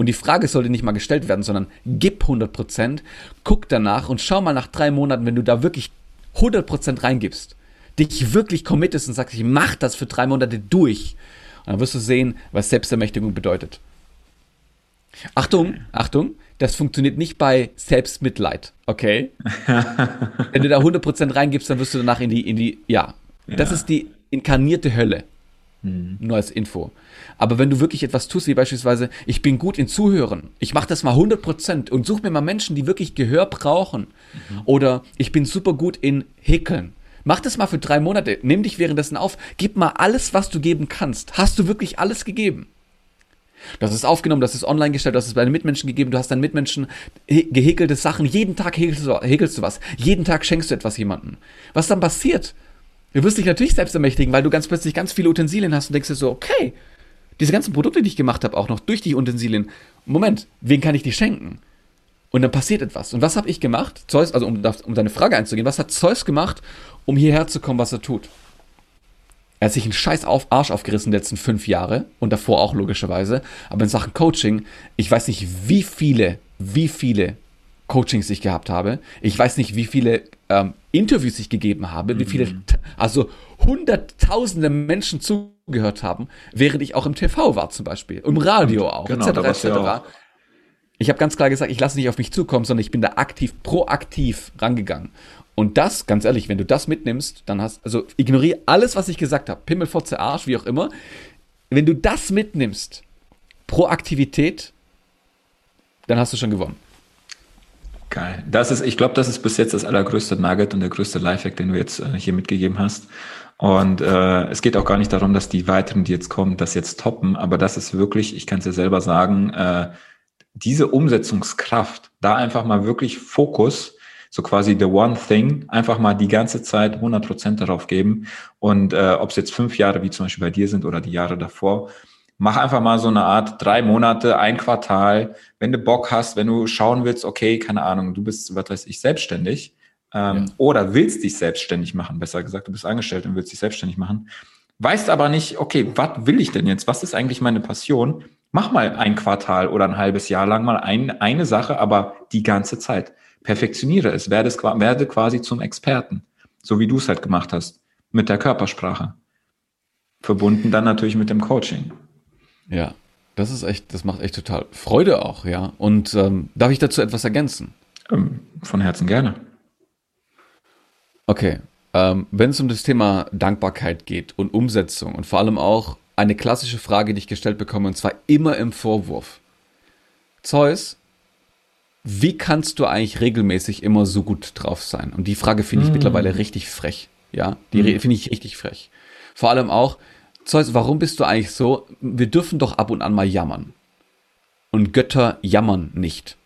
und die Frage sollte nicht mal gestellt werden, sondern gib 100%, guck danach und schau mal nach drei Monaten, wenn du da wirklich 100% reingibst, dich wirklich committest und sagst, ich mach das für drei Monate durch. Und dann wirst du sehen, was Selbstermächtigung bedeutet. Achtung, Achtung, das funktioniert nicht bei Selbstmitleid, okay? Wenn du da 100% reingibst, dann wirst du danach in die, in die, ja, ja. das ist die inkarnierte Hölle. Mhm. Nur als Info. Aber wenn du wirklich etwas tust, wie beispielsweise, ich bin gut in Zuhören, ich mache das mal 100% und such mir mal Menschen, die wirklich Gehör brauchen. Mhm. Oder ich bin super gut in Häkeln. Mach das mal für drei Monate, nimm dich währenddessen auf, gib mal alles, was du geben kannst. Hast du wirklich alles gegeben? Das ist aufgenommen, das ist online gestellt, das ist bei deinen Mitmenschen gegeben, du hast deinen Mitmenschen gehäkelte Sachen, jeden Tag häkelst du, häkelst du was, jeden Tag schenkst du etwas jemandem. Was dann passiert? Du wirst dich natürlich selbst ermächtigen, weil du ganz plötzlich ganz viele Utensilien hast und denkst dir so, okay, diese ganzen Produkte, die ich gemacht habe, auch noch durch die Utensilien, Moment, wen kann ich die schenken? Und dann passiert etwas. Und was habe ich gemacht? Zeus, also um, um deine Frage einzugehen, was hat Zeus gemacht, um hierher zu kommen, was er tut? Er hat sich einen scheiß auf Arsch aufgerissen die letzten fünf Jahre und davor auch logischerweise. Aber in Sachen Coaching, ich weiß nicht, wie viele, wie viele Coachings ich gehabt habe. Ich weiß nicht, wie viele ähm, Interviews ich gegeben habe, wie viele, mhm. also hunderttausende Menschen zugehört haben, während ich auch im TV war zum Beispiel, im Radio auch, genau, etc. etc. Auch. Ich habe ganz klar gesagt, ich lasse nicht auf mich zukommen, sondern ich bin da aktiv, proaktiv rangegangen. Und das, ganz ehrlich, wenn du das mitnimmst, dann hast, also ignoriere alles, was ich gesagt habe, Pimmel, Fotze, Arsch, wie auch immer. Wenn du das mitnimmst, Proaktivität, dann hast du schon gewonnen.
Geil. Das ist, ich glaube, das ist bis jetzt das allergrößte Nugget und der größte Lifehack, den du jetzt äh, hier mitgegeben hast. Und äh, es geht auch gar nicht darum, dass die weiteren, die jetzt kommen, das jetzt toppen, aber das ist wirklich, ich kann es dir selber sagen, äh, diese Umsetzungskraft, da einfach mal wirklich Fokus, so quasi the one thing, einfach mal die ganze Zeit 100 Prozent darauf geben. Und äh, ob es jetzt fünf Jahre wie zum Beispiel bei dir sind oder die Jahre davor, mach einfach mal so eine Art drei Monate, ein Quartal, wenn du Bock hast, wenn du schauen willst, okay, keine Ahnung, du bist, was weiß ich, selbstständig ähm, ja. oder willst dich selbstständig machen, besser gesagt, du bist angestellt und willst dich selbstständig machen, weißt aber nicht, okay, was will ich denn jetzt? Was ist eigentlich meine Passion? Mach mal ein Quartal oder ein halbes Jahr lang mal ein, eine Sache, aber die ganze Zeit. Perfektioniere es, werde, es, werde quasi zum Experten, so wie du es halt gemacht hast, mit der Körpersprache. Verbunden dann natürlich mit dem Coaching.
Ja, das ist echt, das macht echt total Freude auch, ja. Und ähm, darf ich dazu etwas ergänzen?
Ähm, von Herzen gerne.
Okay. Ähm, Wenn es um das Thema Dankbarkeit geht und Umsetzung und vor allem auch eine klassische Frage, die ich gestellt bekomme, und zwar immer im Vorwurf. Zeus, wie kannst du eigentlich regelmäßig immer so gut drauf sein? Und die Frage finde ich mm. mittlerweile richtig frech. Ja, die mm. finde ich richtig frech. Vor allem auch, Zeus, warum bist du eigentlich so? Wir dürfen doch ab und an mal jammern. Und Götter jammern nicht.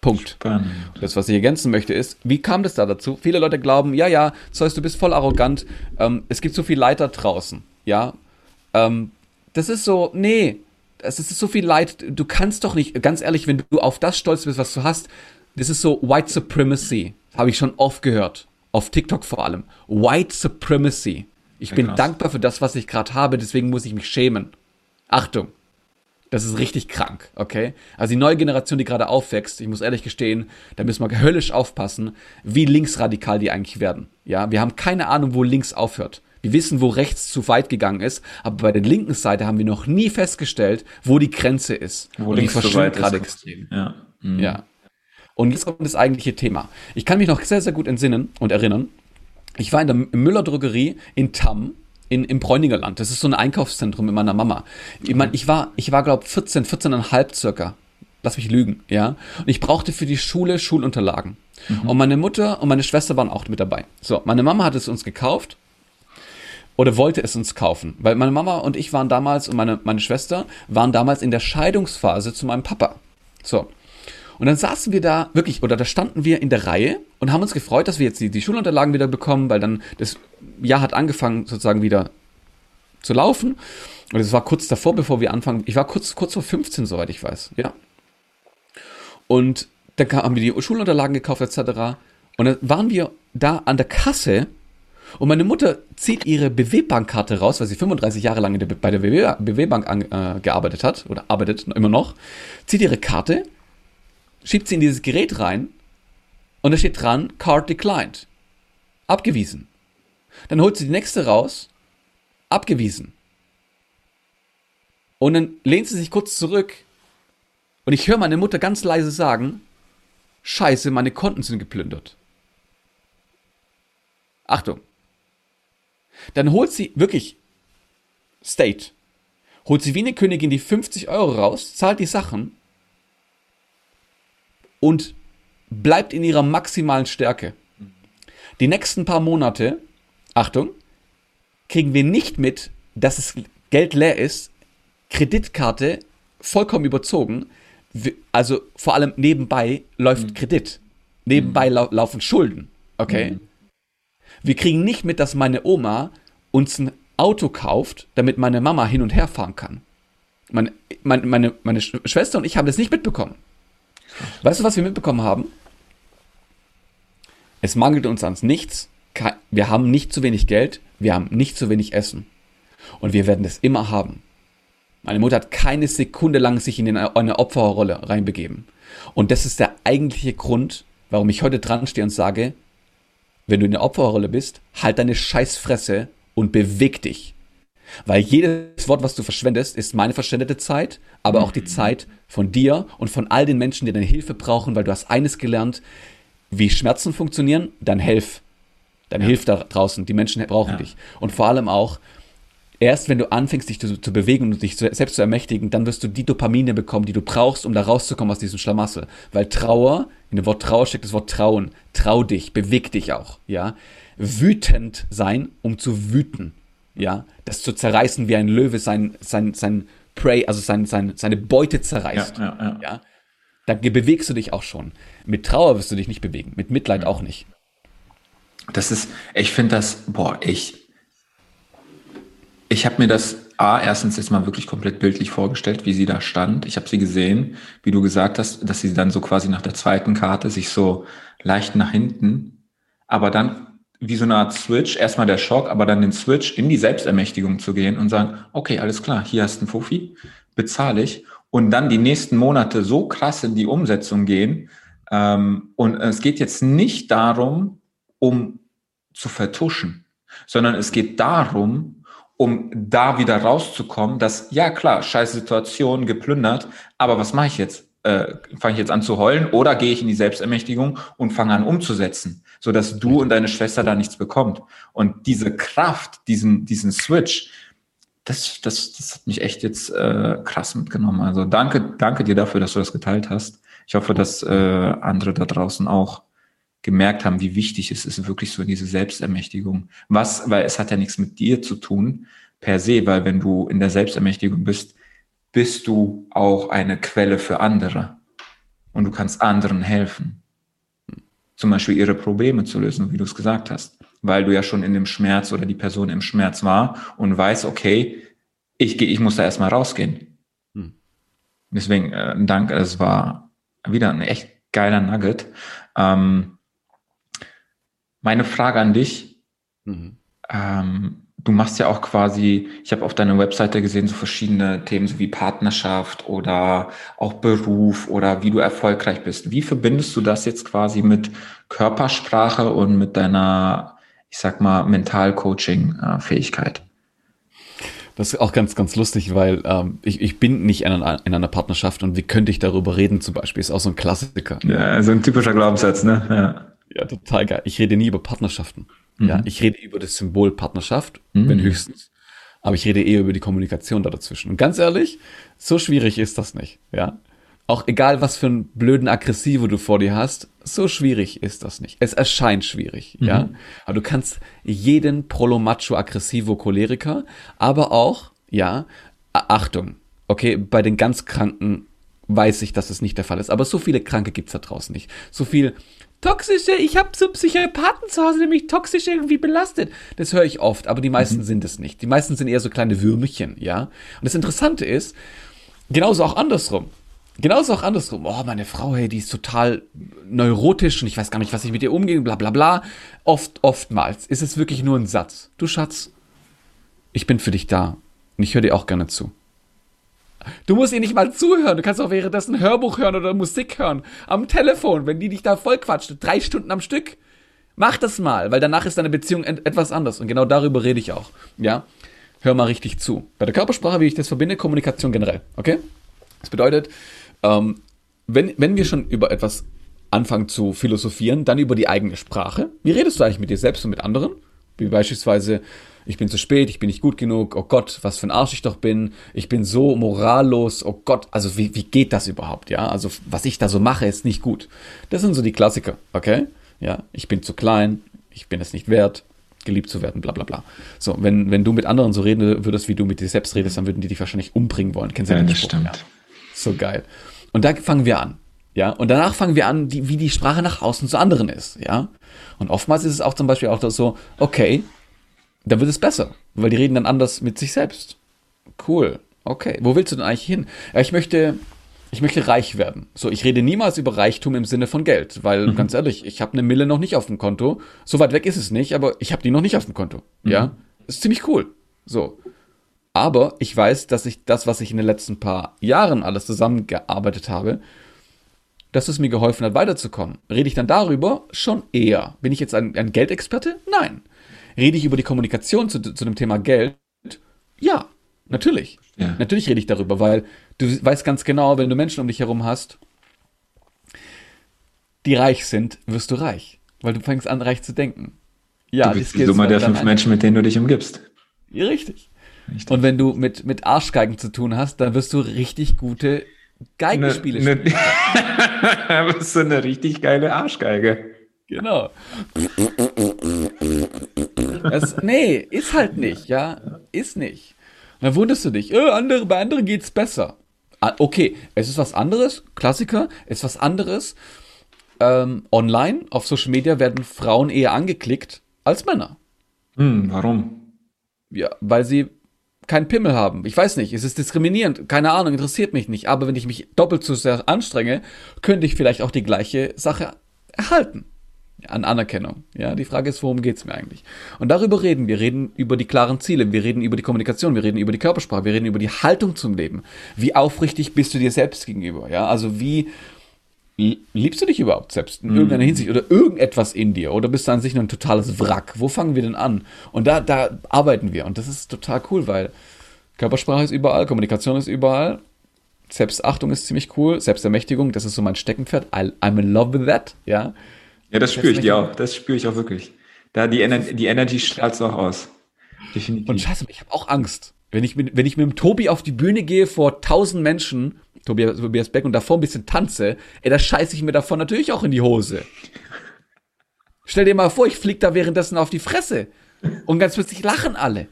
Punkt. Spannend. Das, was ich ergänzen möchte, ist, wie kam das da dazu? Viele Leute glauben, ja, ja, Zeus, du bist voll arrogant, ähm, es gibt so viel Leid da draußen, ja. Ähm, das ist so, nee, es ist so viel Leid, du kannst doch nicht, ganz ehrlich, wenn du auf das stolz bist, was du hast, das ist so White Supremacy, habe ich schon oft gehört, auf TikTok vor allem. White Supremacy. Ich ja, bin krass. dankbar für das, was ich gerade habe, deswegen muss ich mich schämen. Achtung, das ist richtig krank, okay? Also die neue Generation, die gerade aufwächst, ich muss ehrlich gestehen, da müssen wir höllisch aufpassen, wie linksradikal die eigentlich werden. Ja, wir haben keine Ahnung, wo links aufhört. Wir wissen, wo rechts zu weit gegangen ist, aber bei der linken Seite haben wir noch nie festgestellt, wo die Grenze ist.
Wo Und links zu weit gerade extrem.
Ja. Mhm. ja. Und jetzt kommt das eigentliche Thema. Ich kann mich noch sehr, sehr gut entsinnen und erinnern, ich war in der Müller-Drogerie in Tamm, in, im Bräuningerland. Das ist so ein Einkaufszentrum mit meiner Mama. Ich, mein, ich war, ich war glaube 14, 14,5 circa. Lass mich lügen, ja. Und ich brauchte für die Schule Schulunterlagen. Mhm. Und meine Mutter und meine Schwester waren auch mit dabei. So, meine Mama hat es uns gekauft oder wollte es uns kaufen, weil meine Mama und ich waren damals und meine, meine Schwester waren damals in der Scheidungsphase zu meinem Papa. So. Und dann saßen wir da, wirklich, oder da standen wir in der Reihe und haben uns gefreut, dass wir jetzt die, die Schulunterlagen wieder bekommen, weil dann das Jahr hat angefangen, sozusagen wieder zu laufen. Und es war kurz davor, bevor wir anfangen. Ich war kurz, kurz vor 15, soweit ich weiß, ja. Und dann haben wir die Schulunterlagen gekauft, etc. Und dann waren wir da an der Kasse und meine Mutter zieht ihre BW-Bankkarte raus, weil sie 35 Jahre lang bei der BW-Bank äh, gearbeitet hat oder arbeitet immer noch, zieht ihre Karte schiebt sie in dieses Gerät rein und da steht dran, Card declined. Abgewiesen. Dann holt sie die nächste raus, abgewiesen. Und dann lehnt sie sich kurz zurück und ich höre meine Mutter ganz leise sagen, Scheiße, meine Konten sind geplündert. Achtung. Dann holt sie wirklich State. Holt sie wie eine Königin die 50 Euro raus, zahlt die Sachen und bleibt in ihrer maximalen Stärke. Die nächsten paar Monate, Achtung, kriegen wir nicht mit, dass das Geld leer ist, Kreditkarte vollkommen überzogen, also vor allem nebenbei läuft mhm. Kredit, nebenbei mhm. lau laufen Schulden, okay? Mhm. Wir kriegen nicht mit, dass meine Oma uns ein Auto kauft, damit meine Mama hin und her fahren kann. Meine, meine, meine, meine Schwester und ich haben das nicht mitbekommen. Weißt du, was wir mitbekommen haben? Es mangelt uns an nichts. Wir haben nicht zu wenig Geld. Wir haben nicht zu wenig Essen. Und wir werden es immer haben. Meine Mutter hat keine Sekunde lang sich in eine Opferrolle reinbegeben. Und das ist der eigentliche Grund, warum ich heute dran stehe und sage, wenn du in der Opferrolle bist, halt deine Scheißfresse und beweg dich. Weil jedes Wort, was du verschwendest, ist meine verschwendete Zeit, aber auch die mhm. Zeit von dir und von all den Menschen, die deine Hilfe brauchen, weil du hast eines gelernt, wie Schmerzen funktionieren, dann helf. Dann ja. hilf da draußen. Die Menschen brauchen ja. dich. Und vor allem auch, erst wenn du anfängst, dich zu, zu bewegen und dich zu, selbst zu ermächtigen, dann wirst du die Dopamine bekommen, die du brauchst, um da rauszukommen aus diesem Schlamassel. Weil Trauer, in dem Wort Trauer steckt das Wort Trauen. Trau dich, beweg dich auch, ja. Wütend sein, um zu wüten, ja. Das zu zerreißen wie ein Löwe sein, sein, sein Prey, also sein, sein, seine Beute zerreißt, ja. ja, ja. ja? Da bewegst du dich auch schon. Mit Trauer wirst du dich nicht bewegen, mit Mitleid ja. auch nicht.
Das ist, ich finde das, boah, ich, ich habe mir das A, erstens jetzt mal wirklich komplett bildlich vorgestellt, wie sie da stand. Ich habe sie gesehen, wie du gesagt hast, dass sie dann so quasi nach der zweiten Karte sich so leicht nach hinten, aber dann wie so eine Art Switch, erstmal der Schock, aber dann den Switch in die Selbstermächtigung zu gehen und sagen, okay, alles klar, hier hast du einen Fuffi, bezahle ich und dann die nächsten Monate so krass in die Umsetzung gehen. Ähm, und es geht jetzt nicht darum, um zu vertuschen, sondern es geht darum, um da wieder rauszukommen, dass, ja klar, scheiß Situation, geplündert, aber was mache ich jetzt? Äh, fange ich jetzt an zu heulen oder gehe ich in die Selbstermächtigung und fange an umzusetzen, so dass du und deine Schwester da nichts bekommt. Und diese Kraft, diesen, diesen Switch, das, das, das hat mich echt jetzt äh, krass mitgenommen. Also danke, danke dir dafür, dass du das geteilt hast. Ich hoffe, dass äh, andere da draußen auch gemerkt haben, wie wichtig es ist, wirklich so diese Selbstermächtigung. Was, weil es hat ja nichts mit dir zu tun, per se, weil wenn du in der Selbstermächtigung bist, bist du auch eine Quelle für andere. Und du kannst anderen helfen. Zum Beispiel ihre Probleme zu lösen, wie du es gesagt hast. Weil du ja schon in dem Schmerz oder die Person im Schmerz war und weiß, okay, ich, ich muss da erstmal rausgehen. Hm. Deswegen, äh, danke, es war wieder ein echt geiler Nugget. Ähm, meine Frage an dich. Mhm. Ähm, du machst ja auch quasi, ich habe auf deiner Webseite gesehen, so verschiedene Themen, so wie Partnerschaft oder auch Beruf oder wie du erfolgreich bist. Wie verbindest du das jetzt quasi mit Körpersprache und mit deiner, ich sag mal, Mental-Coaching-Fähigkeit?
Das ist auch ganz, ganz lustig, weil ähm, ich, ich bin nicht in einer, in einer Partnerschaft und wie könnte ich darüber reden zum Beispiel? Ist auch so ein Klassiker.
Ja, so ein typischer Glaubenssatz, ne?
Ja. Ja, total geil. Ich rede nie über Partnerschaften. Mhm. Ja, ich rede über das Symbol Partnerschaft, mhm. wenn höchstens. Aber ich rede eher über die Kommunikation da dazwischen. Und ganz ehrlich, so schwierig ist das nicht. Ja. Auch egal, was für einen blöden Aggressivo du vor dir hast, so schwierig ist das nicht. Es erscheint schwierig, mhm. ja. Aber du kannst jeden Prolo-Macho Aggressivo Choleriker, aber auch, ja, Achtung, okay, bei den ganz Kranken weiß ich, dass es nicht der Fall ist. Aber so viele Kranke gibt's da draußen nicht. So viel toxische, ich habe so Psychopathen zu Hause, der mich toxisch irgendwie belastet. Das höre ich oft, aber die meisten mhm. sind es nicht. Die meisten sind eher so kleine Würmchen, ja. Und das Interessante ist, genauso auch andersrum. Genauso auch andersrum. Oh, meine Frau, hey, die ist total neurotisch und ich weiß gar nicht, was ich mit ihr umgehe, bla bla bla. Oft, oftmals ist es wirklich nur ein Satz. Du Schatz, ich bin für dich da und ich höre dir auch gerne zu. Du musst ihr nicht mal zuhören. Du kannst auch währenddessen Hörbuch hören oder Musik hören. Am Telefon, wenn die dich da voll quatscht. Drei Stunden am Stück. Mach das mal, weil danach ist deine Beziehung etwas anders. Und genau darüber rede ich auch. Ja? Hör mal richtig zu. Bei der Körpersprache, wie ich das verbinde, Kommunikation generell. Okay? Das bedeutet, ähm, wenn, wenn wir schon über etwas anfangen zu philosophieren, dann über die eigene Sprache. Wie redest du eigentlich mit dir selbst und mit anderen? Wie beispielsweise, ich bin zu spät, ich bin nicht gut genug, oh Gott, was für ein Arsch ich doch bin, ich bin so morallos, oh Gott, also wie, wie geht das überhaupt, ja? Also was ich da so mache, ist nicht gut. Das sind so die Klassiker, okay? Ja, ich bin zu klein, ich bin es nicht wert, geliebt zu werden, bla bla bla. So, wenn, wenn du mit anderen so reden würdest, wie du mit dir selbst redest, dann würden die dich wahrscheinlich umbringen wollen.
Kennst du ja, den das Spruch? stimmt. Ja.
So geil. Und da fangen wir an. Ja, und danach fangen wir an, die, wie die Sprache nach außen zu anderen ist, ja. Und oftmals ist es auch zum Beispiel auch so, okay, dann wird es besser, weil die reden dann anders mit sich selbst. Cool. Okay. Wo willst du denn eigentlich hin? Ja, ich möchte, ich möchte reich werden. So, ich rede niemals über Reichtum im Sinne von Geld, weil mhm. ganz ehrlich, ich habe eine Mille noch nicht auf dem Konto. So weit weg ist es nicht, aber ich habe die noch nicht auf dem Konto. Mhm. Ja, ist ziemlich cool. So. Aber ich weiß, dass ich das, was ich in den letzten paar Jahren alles zusammengearbeitet habe, dass es mir geholfen hat, weiterzukommen. Rede ich dann darüber? Schon eher. Bin ich jetzt ein, ein Geldexperte? Nein. Rede ich über die Kommunikation zu, zu dem Thema Geld? Ja, natürlich. Ja. Natürlich rede ich darüber, weil du weißt ganz genau, wenn du Menschen um dich herum hast, die reich sind, wirst du reich. Weil du fängst an, reich zu denken.
Ja, du bist die Summe der fünf Menschen, mit denen du dich umgibst.
Ja, richtig. richtig. Und wenn du mit, mit Arschgeigen zu tun hast, dann wirst du richtig gute Geigenspiele ne,
spielen. Ne, bist du eine richtig geile Arschgeige.
Genau. Das, nee, ist halt nicht, ja. Ist nicht. Und dann wunderst du dich, äh, andere, bei anderen geht's besser. Ah, okay, es ist was anderes, Klassiker, es ist was anderes. Ähm, online, auf Social Media werden Frauen eher angeklickt als Männer.
Hm, warum?
Ja, weil sie keinen Pimmel haben. Ich weiß nicht, es ist diskriminierend, keine Ahnung, interessiert mich nicht. Aber wenn ich mich doppelt so sehr anstrenge, könnte ich vielleicht auch die gleiche Sache erhalten an Anerkennung. Ja, die Frage ist, worum geht's mir eigentlich? Und darüber reden wir. reden über die klaren Ziele, wir reden über die Kommunikation, wir reden über die Körpersprache, wir reden über die Haltung zum Leben. Wie aufrichtig bist du dir selbst gegenüber? Ja, also wie liebst du dich überhaupt selbst in mhm. irgendeiner Hinsicht oder irgendetwas in dir? Oder bist du an sich nur ein totales Wrack? Wo fangen wir denn an? Und da, da arbeiten wir. Und das ist total cool, weil Körpersprache ist überall, Kommunikation ist überall. Selbstachtung ist ziemlich cool, Selbstermächtigung, das ist so mein Steckenpferd. I, I'm in love with that, ja.
Ja, das spüre ich dir auch. Das spüre ich auch wirklich. Da die, Ener die Energy strahlt auch aus.
Definitiv. Und scheiße, ich habe auch Angst. Wenn ich, mit, wenn ich mit dem Tobi auf die Bühne gehe vor tausend Menschen, Tobias, Tobias Beck, und davor ein bisschen tanze, ey, da scheiße ich mir davon natürlich auch in die Hose. Stell dir mal vor, ich flieg da währenddessen auf die Fresse. Und ganz plötzlich lachen alle.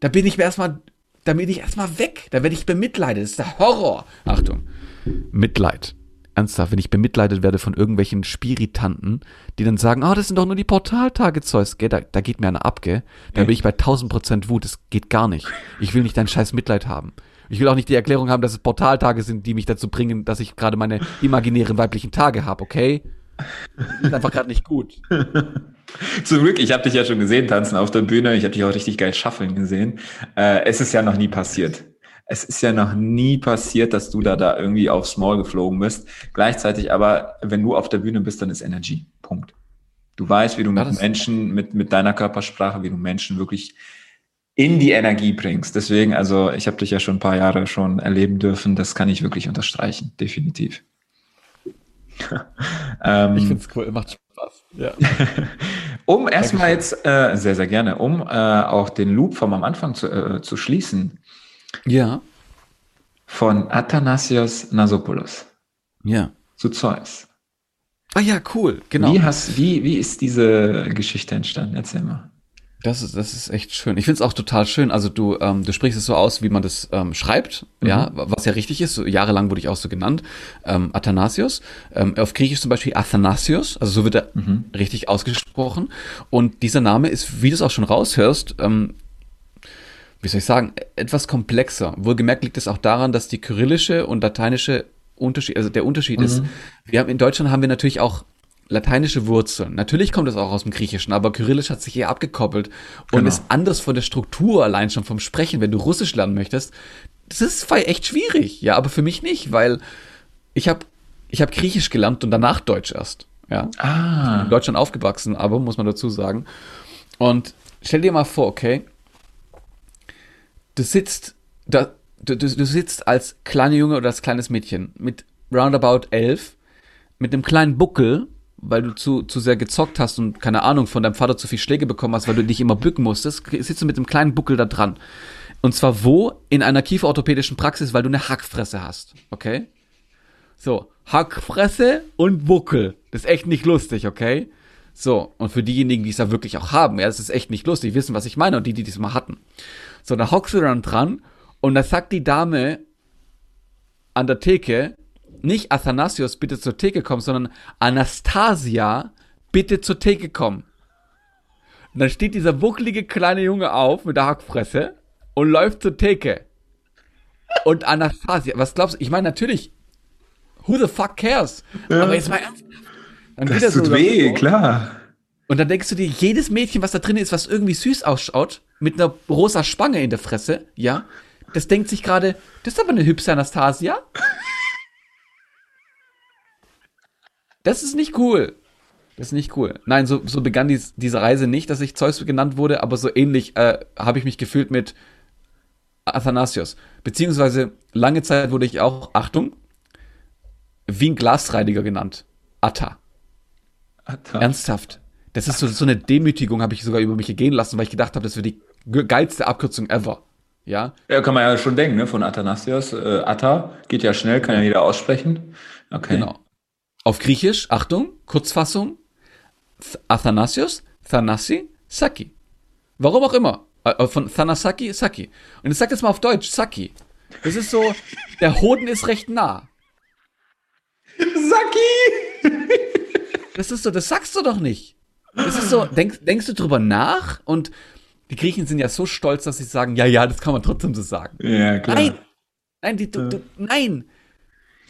Da bin ich mir erstmal, da bin ich erstmal weg. Da werde ich bemitleidet. Das ist der Horror. Achtung. Mitleid ernsthaft, wenn ich bemitleidet werde von irgendwelchen Spiritanten, die dann sagen, oh, das sind doch nur die Portaltage Zeus, gell, da, da geht mir einer ab, gell, dann bin ich bei 1000 Prozent Wut, das geht gar nicht. Ich will nicht dein scheiß Mitleid haben. Ich will auch nicht die Erklärung haben, dass es Portaltage sind, die mich dazu bringen, dass ich gerade meine imaginären weiblichen Tage habe, okay? Das ist einfach gerade nicht gut.
Zum Glück, ich habe dich ja schon gesehen tanzen auf der Bühne. Ich habe dich auch richtig geil schaffeln gesehen. Äh, es ist ja noch nie passiert es ist ja noch nie passiert, dass du da, da irgendwie aufs Maul geflogen bist. Gleichzeitig aber, wenn du auf der Bühne bist, dann ist Energy. Punkt. Du weißt, wie du mit Menschen, mit, mit deiner Körpersprache, wie du Menschen wirklich in die Energie bringst. Deswegen, also ich habe dich ja schon ein paar Jahre schon erleben dürfen. Das kann ich wirklich unterstreichen, definitiv.
ähm, ich finde es cool, macht Spaß. Ja.
um erstmal jetzt, äh, sehr, sehr gerne, um äh, auch den Loop vom am Anfang zu, äh, zu schließen.
Ja.
Von Athanasios Nasopoulos.
Ja.
Zu Zeus.
Ah ja, cool, genau.
Wie, hast, wie, wie ist diese Geschichte entstanden? Erzähl mal.
Das ist, das ist echt schön. Ich finde es auch total schön. Also du, ähm, du sprichst es so aus, wie man das ähm, schreibt, mhm. ja, was ja richtig ist. So, jahrelang wurde ich auch so genannt. Ähm, Athanasios. Ähm, auf Griechisch zum Beispiel Athanasios, also so wird er mhm. richtig ausgesprochen. Und dieser Name ist, wie du es auch schon raushörst, ähm, wie soll ich sagen, etwas komplexer. Wohlgemerkt liegt es auch daran, dass die kyrillische und lateinische Unterschied, also der Unterschied mhm. ist, wir haben in Deutschland haben wir natürlich auch lateinische Wurzeln. Natürlich kommt es auch aus dem Griechischen, aber Kyrillisch hat sich eher abgekoppelt und genau. ist anders von der Struktur allein schon vom Sprechen. Wenn du Russisch lernen möchtest, das ist echt schwierig. Ja, aber für mich nicht, weil ich habe ich hab Griechisch gelernt und danach Deutsch erst. Ja. Ah. in Deutschland aufgewachsen, aber muss man dazu sagen. Und stell dir mal vor, okay, du sitzt, da, du, du, du sitzt als kleiner Junge oder als kleines Mädchen mit roundabout elf, mit einem kleinen Buckel, weil du zu, zu sehr gezockt hast und keine Ahnung, von deinem Vater zu viel Schläge bekommen hast, weil du dich immer bücken musstest, sitzt du mit einem kleinen Buckel da dran. Und zwar wo? In einer kieferorthopädischen Praxis, weil du eine Hackfresse hast. Okay? So, Hackfresse und Buckel. Das ist echt nicht lustig, okay? So, und für diejenigen, die es da wirklich auch haben, ja, das ist echt nicht lustig, wissen, was ich meine, und die, die das mal hatten. So, da hockst du dann dran und da sagt die Dame an der Theke, nicht Athanasios, bitte zur Theke kommen, sondern Anastasia, bitte zur Theke kommen. Und dann steht dieser wuckelige kleine Junge auf mit der Hackfresse und läuft zur Theke. Und Anastasia, was glaubst du? Ich meine, natürlich, who the fuck cares?
Ja.
Aber jetzt mal ernst. Dann
Das
geht er so
tut weh,
davor.
klar.
Und dann denkst du dir, jedes Mädchen, was da drin ist, was irgendwie süß ausschaut, mit einer rosa Spange in der Fresse, ja, das denkt sich gerade, das ist aber eine hübsche Anastasia. Das ist nicht cool. Das ist nicht cool. Nein, so, so begann dies, diese Reise nicht, dass ich Zeus genannt wurde, aber so ähnlich äh, habe ich mich gefühlt mit Athanasios. Beziehungsweise lange Zeit wurde ich auch, Achtung, wie ein Glasreiniger genannt. Atta. Ernsthaft. Das ist so, so eine Demütigung, habe ich sogar über mich gehen lassen, weil ich gedacht habe, das wäre die ge- geilste Abkürzung ever. Ja,
Ja, kann man ja schon denken, ne? Von Athanasios. Äh, Atta geht ja schnell, kann ja jeder aussprechen. Okay.
genau. Auf Griechisch, Achtung, Kurzfassung, Th- Athanasios, Thanasi, Saki. Warum auch immer. Äh, Von Thanasaki, Saki. Und ich sag das mal auf Deutsch, Saki. Das ist so, der Hoden ist recht nah.
Saki!
Das ist so, das sagst du doch nicht. Das ist so, denkst, denkst du drüber nach und die Griechen sind ja so stolz, dass sie sagen, ja, ja, das kann man trotzdem so sagen.
Ja, klar.
Nein! Nein, die, du, du, nein!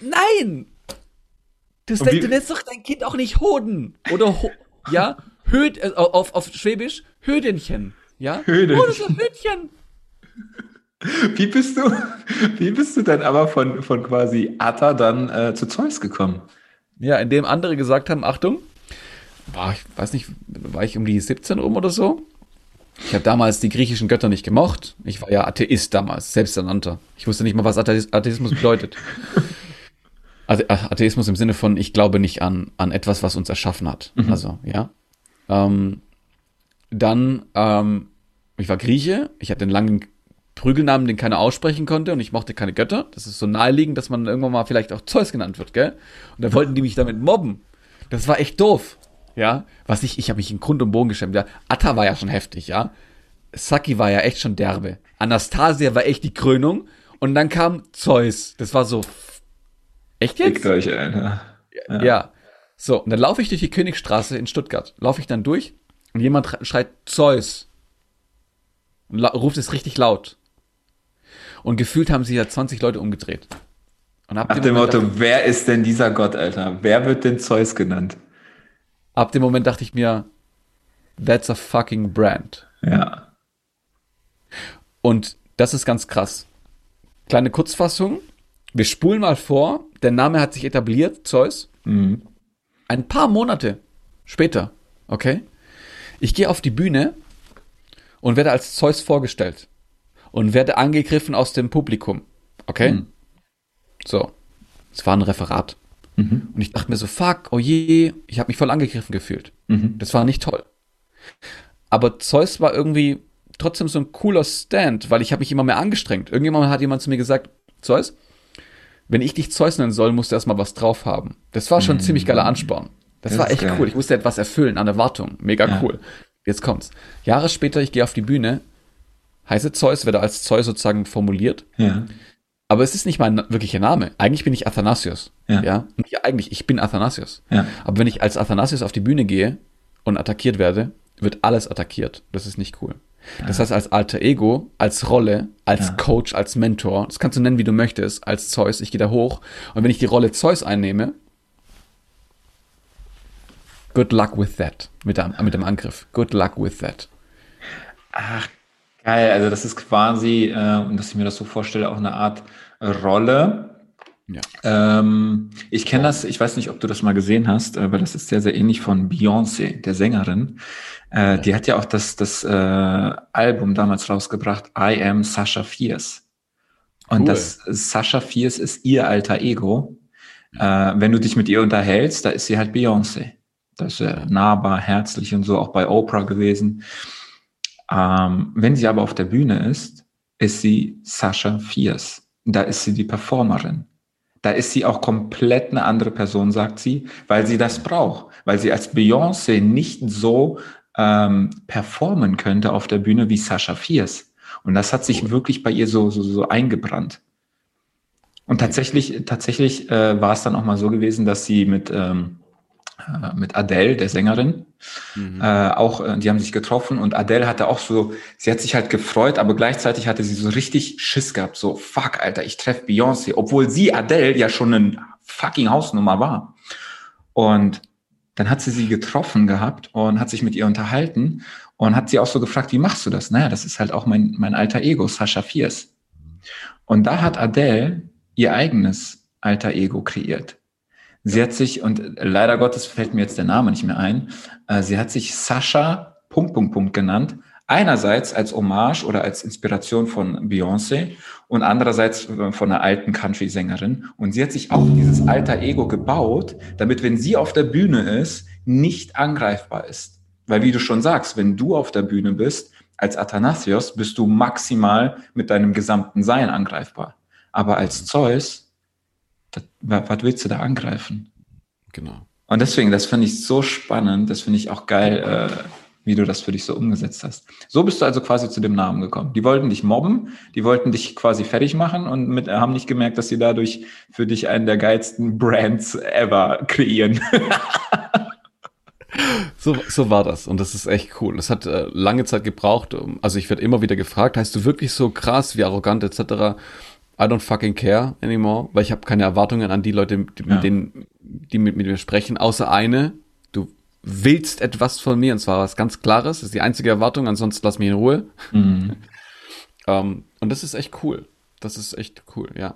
Nein! Du,
wie-
du nennst doch dein Kind auch nicht Hoden. Oder, ho ja, Höd, äh, auf, auf Schwäbisch, Hödenchen. Ja?
Hödenchen.
Oh, das ist ein Hödchen.
Wie bist du, wie bist du dann aber von, von quasi Atta dann äh, zu Zeus gekommen?
Ja, indem andere gesagt haben, Achtung, war ich weiß nicht, war ich um die 17 rum oder so? Ich habe damals die griechischen Götter nicht gemocht. Ich war ja Atheist damals, selbsternannter. Ich wusste nicht mal, was Atheis- Atheismus bedeutet. Atheismus im Sinne von, ich glaube nicht an, an etwas, was uns erschaffen hat. Also, ja. Ähm, dann, ähm, ich war Grieche, ich hatte einen langen Prügelnamen, den keiner aussprechen konnte und ich mochte keine Götter. Das ist so naheliegend, dass man irgendwann mal vielleicht auch Zeus genannt wird, gell? Und da wollten die mich damit mobben. Das war echt doof. Ja, was ich, ich habe mich in Grund und Boden geschämt. Ja, Atta war ja schon heftig, ja. Saki war ja echt schon derbe. Anastasia war echt die Krönung. Und dann kam Zeus. Das war so. Echt jetzt?
Fickt euch, Alter.
Ja. So, und dann laufe ich durch die Königstraße in Stuttgart. Laufe ich dann durch und jemand sch- schreit Zeus. Und ruft es richtig laut. Und gefühlt haben sich ja 20 Leute umgedreht. Und ab
Nach
dem,
dem
Moment
Motto,
dachte,
wer ist denn dieser Gott, Alter? Wer wird denn Zeus genannt?
ab dem Moment dachte ich mir, that's a fucking brand.
Ja.
Und das ist ganz krass. Kleine Kurzfassung. Wir spulen mal vor. Der Name hat sich etabliert, Zeus.
Mhm.
Ein paar Monate später, okay? Ich gehe auf die Bühne und werde als Zeus vorgestellt. Und werde angegriffen aus dem Publikum. Okay?
Mhm.
So. Es war ein Referat. Und ich dachte mir so, fuck, oh je, ich habe mich voll angegriffen gefühlt.
Mhm.
Das war nicht toll. Aber Zeus war irgendwie trotzdem so ein cooler Stand, weil ich habe mich immer mehr angestrengt. Irgendjemand hat jemand zu mir gesagt, Zeus, wenn ich dich Zeus nennen soll, musst du erstmal was drauf haben. Das war schon ein ziemlich geiler Ansporn. Das,
Das
war echt
geil.
cool. Ich musste etwas erfüllen an Erwartung. Mega
Ja.
cool. Jetzt kommt's. Jahre später, ich gehe auf die Bühne, heiße Zeus, werde als Zeus sozusagen formuliert.
Ja.
Aber es ist nicht mein wirklicher Name. Eigentlich bin ich Athanasius.
Ja.
ja? Nicht eigentlich, ich bin Athanasius.
Ja.
Aber wenn ich als Athanasius auf die Bühne gehe und attackiert werde, wird alles attackiert. Das ist nicht cool. Das heißt, als alter Ego, als Rolle, als
Ja.
Coach, als Mentor, das kannst du nennen, wie du möchtest, als Zeus, ich gehe da hoch. Und wenn ich die Rolle Zeus einnehme, good luck with that. Mit dem, mit dem Angriff. Good luck with that.
Ach, geil. Also das ist quasi, äh, und dass ich mir das so vorstelle, auch eine Art Rolle.
Ja.
Ähm, ich kenne das, ich weiß nicht, ob du das mal gesehen hast, weil das ist sehr, sehr ähnlich von Beyoncé, der Sängerin. Äh, Die hat ja auch das, das äh, Album damals rausgebracht, I Am Sasha Fierce. Und
Cool.
das Sasha Fierce ist ihr alter Ego. Äh, wenn du dich mit ihr unterhältst, da ist sie halt Beyoncé. Das ist äh, nahbar, herzlich und so, auch bei Oprah gewesen. Ähm, wenn sie aber auf der Bühne ist, ist sie Sasha Fierce. Da ist sie die Performerin. Da ist sie auch komplett eine andere Person, sagt sie, weil sie das braucht. Weil sie als Beyoncé nicht so ähm, performen könnte auf der Bühne wie Sasha Fierce. Und das hat sich wirklich bei ihr so, so, so eingebrannt. Und tatsächlich, tatsächlich äh, war es dann auch mal so gewesen, dass sie mit, ähm, äh, mit Adele, der Sängerin,
Mhm.
äh, auch, äh, die haben sich getroffen und Adele hatte auch so, sie hat sich halt gefreut, aber gleichzeitig hatte sie so richtig Schiss gehabt, so, fuck, Alter, ich treffe Beyoncé, obwohl sie, Adele, ja schon einen fucking Hausnummer war. Und dann hat sie sie getroffen gehabt und hat sich mit ihr unterhalten und hat sie auch so gefragt, wie machst du das? Naja, das ist halt auch mein, mein alter Ego, Sascha Fierce. Und da hat Adele ihr eigenes alter Ego kreiert. Sie hat sich, und leider Gottes fällt mir jetzt der Name nicht mehr ein, äh, sie hat sich Sascha Punkt, Punkt, Punkt genannt. Einerseits als Hommage oder als Inspiration von Beyoncé und andererseits äh, von einer alten Country-Sängerin. Und sie hat sich auch dieses alter Ego gebaut, damit, wenn sie auf der Bühne ist, nicht angreifbar ist. Weil, wie du schon sagst, wenn du auf der Bühne bist, als Athanasios, bist du maximal mit deinem gesamten Sein angreifbar. Aber als Zeus was willst du da angreifen?
Genau.
Und deswegen, das finde ich so spannend, das finde ich auch geil, äh, wie du das für dich so umgesetzt hast. So bist du also quasi zu dem Namen gekommen. Die wollten dich mobben, die wollten dich quasi fertig machen und mit, haben nicht gemerkt, dass sie dadurch für dich einen der geilsten Brands ever kreieren.
So, so war das und das ist echt cool. Das hat äh, lange Zeit gebraucht. Also ich werde immer wieder gefragt, heißt du wirklich so krass, wie arrogant etc. I don't fucking care anymore, weil ich habe keine Erwartungen an die Leute, die, ja. mit denen, die mit, mit mir sprechen, außer eine. Du willst etwas von mir und zwar was ganz Klares. Das ist die einzige Erwartung, ansonsten lass mich in Ruhe. Mhm. um, ähm, und das ist echt cool. Das ist echt cool, ja.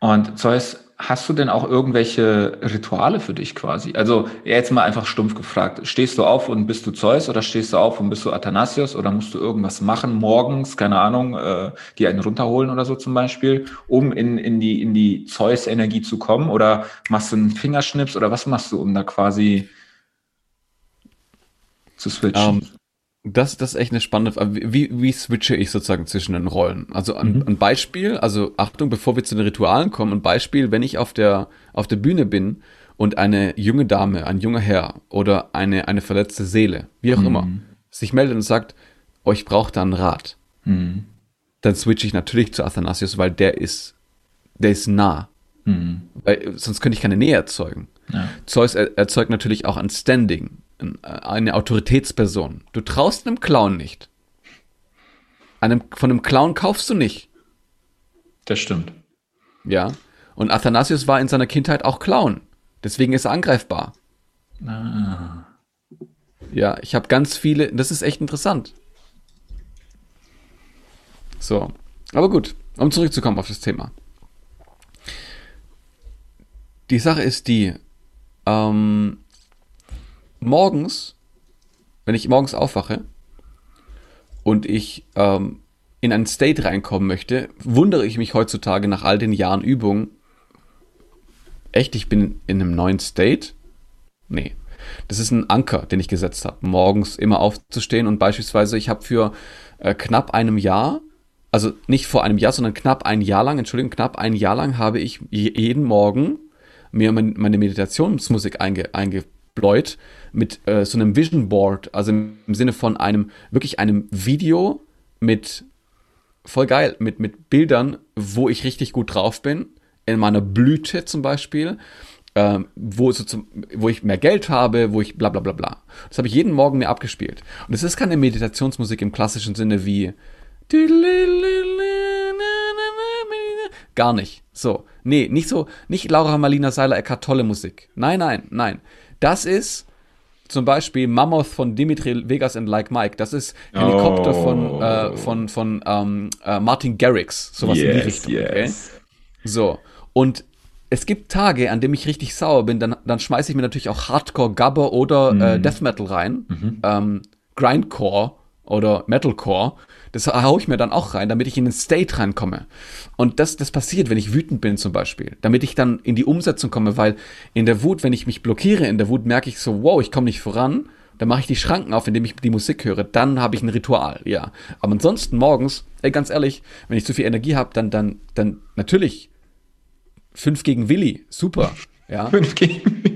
Und Zeus, hast du denn auch irgendwelche Rituale für dich quasi? Also jetzt mal einfach stumpf gefragt. Stehst du auf und bist du Zeus oder stehst du auf und bist du Athanasios oder musst du irgendwas machen morgens, keine Ahnung, äh, dir einen runterholen oder so zum Beispiel, um in, in die, in die Zeus-Energie zu kommen? Oder machst du einen Fingerschnips oder was machst du, um da quasi zu switchen? Um, ähm,
das, das ist echt eine spannende Frage. Wie, wie switche ich sozusagen zwischen den Rollen? Also ein, mhm. ein Beispiel, also Achtung, bevor wir zu den Ritualen kommen, ein Beispiel, wenn ich auf der, auf der Bühne bin und eine junge Dame, ein junger Herr oder eine, eine verletzte Seele, wie auch mhm. immer, sich meldet und sagt, oh, ich brauche da einen Rat, mhm. dann switche ich natürlich zu Athanasius, weil der ist, der ist nah. Mhm. Weil, sonst könnte ich keine Nähe erzeugen. Ja. Zeus erzeugt natürlich auch ein Standing eine Autoritätsperson. Du traust einem Clown nicht. Einem, von einem Clown kaufst du nicht.
Das stimmt.
Ja. Und Athanasius war in seiner Kindheit auch Clown. Deswegen ist er angreifbar. Ah. Ja, ich habe ganz viele. Das ist echt interessant. So. Aber gut, um zurückzukommen auf das Thema. Die Sache ist die, ähm, morgens, wenn ich morgens aufwache und ich ähm, in einen State reinkommen möchte, wundere ich mich heutzutage nach all den Jahren Übung, echt, ich bin in einem neuen State? Nee. Das ist ein Anker, den ich gesetzt habe, morgens immer aufzustehen und beispielsweise, ich habe für äh, knapp einem Jahr, also nicht vor einem Jahr, sondern knapp ein Jahr lang, Entschuldigung, knapp ein Jahr lang habe ich jeden Morgen mir meine Meditationsmusik einge, eingebläut mit äh, so einem Vision Board, also im, im Sinne von einem, wirklich einem Video mit, voll geil, mit, mit Bildern, wo ich richtig gut drauf bin, in meiner Blüte zum Beispiel, äh, wo, so zum, wo ich mehr Geld habe, wo ich bla bla bla bla. Das habe ich jeden Morgen mir abgespielt. Und es ist keine Meditationsmusik im klassischen Sinne wie Gar nicht. So. Nee, nicht so, nicht Laura Marlina Seiler Eckart tolle Musik. Nein, nein, nein. Das ist zum Beispiel Mammoth von Dimitri Vegas and Like Mike. Das ist Helikopter oh. von, äh, von, von ähm, äh, Martin Garrix. Sowas yes, in die Richtung. Yes. Okay? So. Und es gibt Tage, an denen ich richtig sauer bin, dann, dann schmeiße ich mir natürlich auch Hardcore Gabber oder mm. äh, Death Metal rein. Mhm. Ähm, Grindcore oder Metalcore. Das haue ich mir dann auch rein, damit ich in den State reinkomme. Und das, das passiert, wenn ich wütend bin zum Beispiel. Damit ich dann in die Umsetzung komme, weil in der Wut, wenn ich mich blockiere, in der Wut merke ich so, wow, ich komme nicht voran. Dann mache ich die Schranken auf, indem ich die Musik höre. Dann habe ich ein Ritual, ja. Aber ansonsten morgens, ey, ganz ehrlich, wenn ich zu viel Energie habe, dann, dann, dann natürlich fünf gegen Willi, super, ja. Fünf gegen Willi.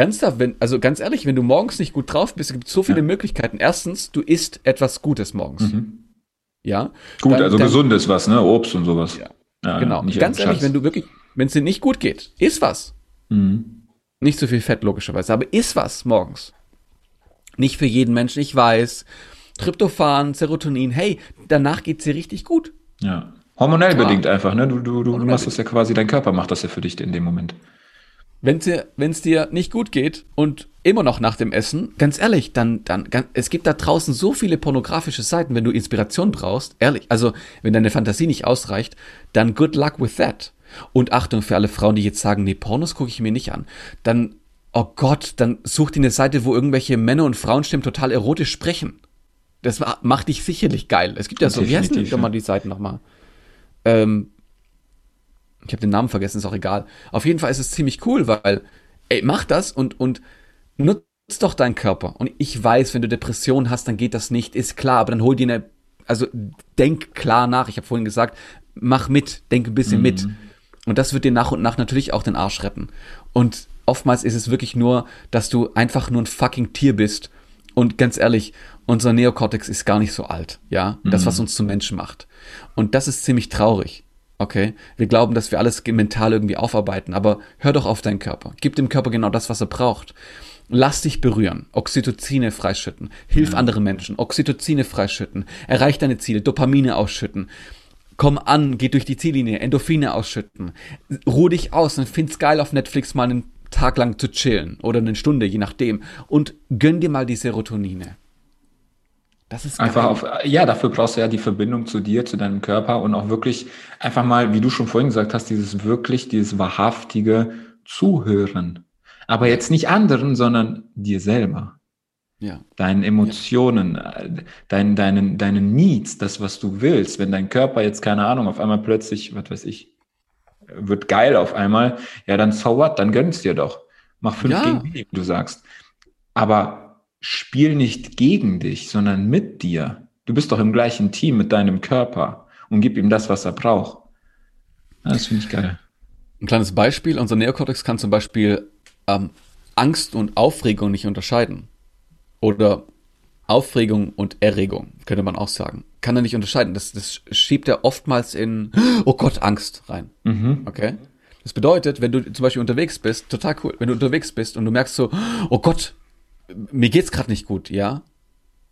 Ernsthaft, wenn, also ganz ehrlich, wenn du morgens nicht gut drauf bist, gibt es so viele ja. Möglichkeiten. Erstens, du isst etwas Gutes morgens. Mhm. Ja.
Gut, dann, also dann, gesundes was, ne? Obst und sowas.
Ja. ja genau. ganz ehrlich, wenn du wirklich, wenn es dir nicht gut geht, iss was. Mhm. Nicht so viel Fett, logischerweise, aber iss was morgens. Nicht für jeden Menschen, ich weiß. Tryptophan, Serotonin, hey, danach geht's dir richtig gut.
Ja. Hormonell Klar. bedingt einfach, ne? Du, du, du machst das ja quasi, dein Körper macht das ja für dich in dem Moment.
Wenn es dir nicht gut geht und immer noch nach dem Essen, ganz ehrlich, dann, dann, es gibt da draußen so viele pornografische Seiten, wenn du Inspiration brauchst, ehrlich, also wenn deine Fantasie nicht ausreicht, dann good luck with that. Und Achtung für alle Frauen, die jetzt sagen, nee, Pornos gucke ich mir nicht an, dann, oh Gott, dann such dir eine Seite, wo irgendwelche Männer und Frauenstimmen total erotisch sprechen. Das macht dich sicherlich geil. Es gibt ja so, wie heißen denn mal die Seiten nochmal? Ähm, ich habe den Namen vergessen, ist auch egal. Auf jeden Fall ist es ziemlich cool, weil, ey, mach das und, und nutz doch deinen Körper. Und ich weiß, wenn du Depressionen hast, dann geht das nicht, ist klar, aber dann hol dir eine, also denk klar nach. Ich habe vorhin gesagt, mach mit, denk ein bisschen mhm. mit. Und das wird dir nach und nach natürlich auch den Arsch retten. Und oftmals ist es wirklich nur, dass du einfach nur ein fucking Tier bist. Und ganz ehrlich, unser Neokortex ist gar nicht so alt, ja. Das, was mhm. uns zum Menschen macht. Und das ist ziemlich traurig. Okay? Wir glauben, dass wir alles mental irgendwie aufarbeiten, aber hör doch auf deinen Körper. Gib dem Körper genau das, was er braucht. Lass dich berühren, Oxytocine freischütten, hilf ja. anderen Menschen, Oxytocine freischütten, erreich deine Ziele, Dopamine ausschütten, komm an, geh durch die Ziellinie, Endorphine ausschütten, ruh dich aus und find's geil auf Netflix mal einen Tag lang zu chillen oder eine Stunde, je nachdem und gönn dir mal die Serotonine.
Das ist einfach auf, ja, dafür brauchst du ja die Verbindung zu dir, zu deinem Körper und auch wirklich einfach mal, wie du schon vorhin gesagt hast, dieses wirklich, dieses wahrhaftige Zuhören. Aber jetzt nicht anderen, sondern dir selber. Ja. Deinen Emotionen, ja. deinen, deinen, deinen Needs, das, was du willst. Wenn dein Körper jetzt, keine Ahnung, auf einmal plötzlich, was weiß ich, wird geil auf einmal, ja, dann so what, dann gönn's dir doch. Mach fünf ja. gegen wie du sagst. Aber spiel nicht gegen dich, sondern mit dir. Du bist doch im gleichen Team mit deinem Körper und gib ihm das, was er braucht. Das finde ich geil.
Ein kleines Beispiel, unser Neokortex kann zum Beispiel ähm, Angst und Aufregung nicht unterscheiden. Oder Aufregung und Erregung, könnte man auch sagen. Kann er nicht unterscheiden. Das, das schiebt er oftmals in, oh Gott, Angst rein. Mhm. Okay? Das bedeutet, wenn du zum Beispiel unterwegs bist, total cool, wenn du unterwegs bist und du merkst so, oh Gott, mir geht's gerade nicht gut, ja.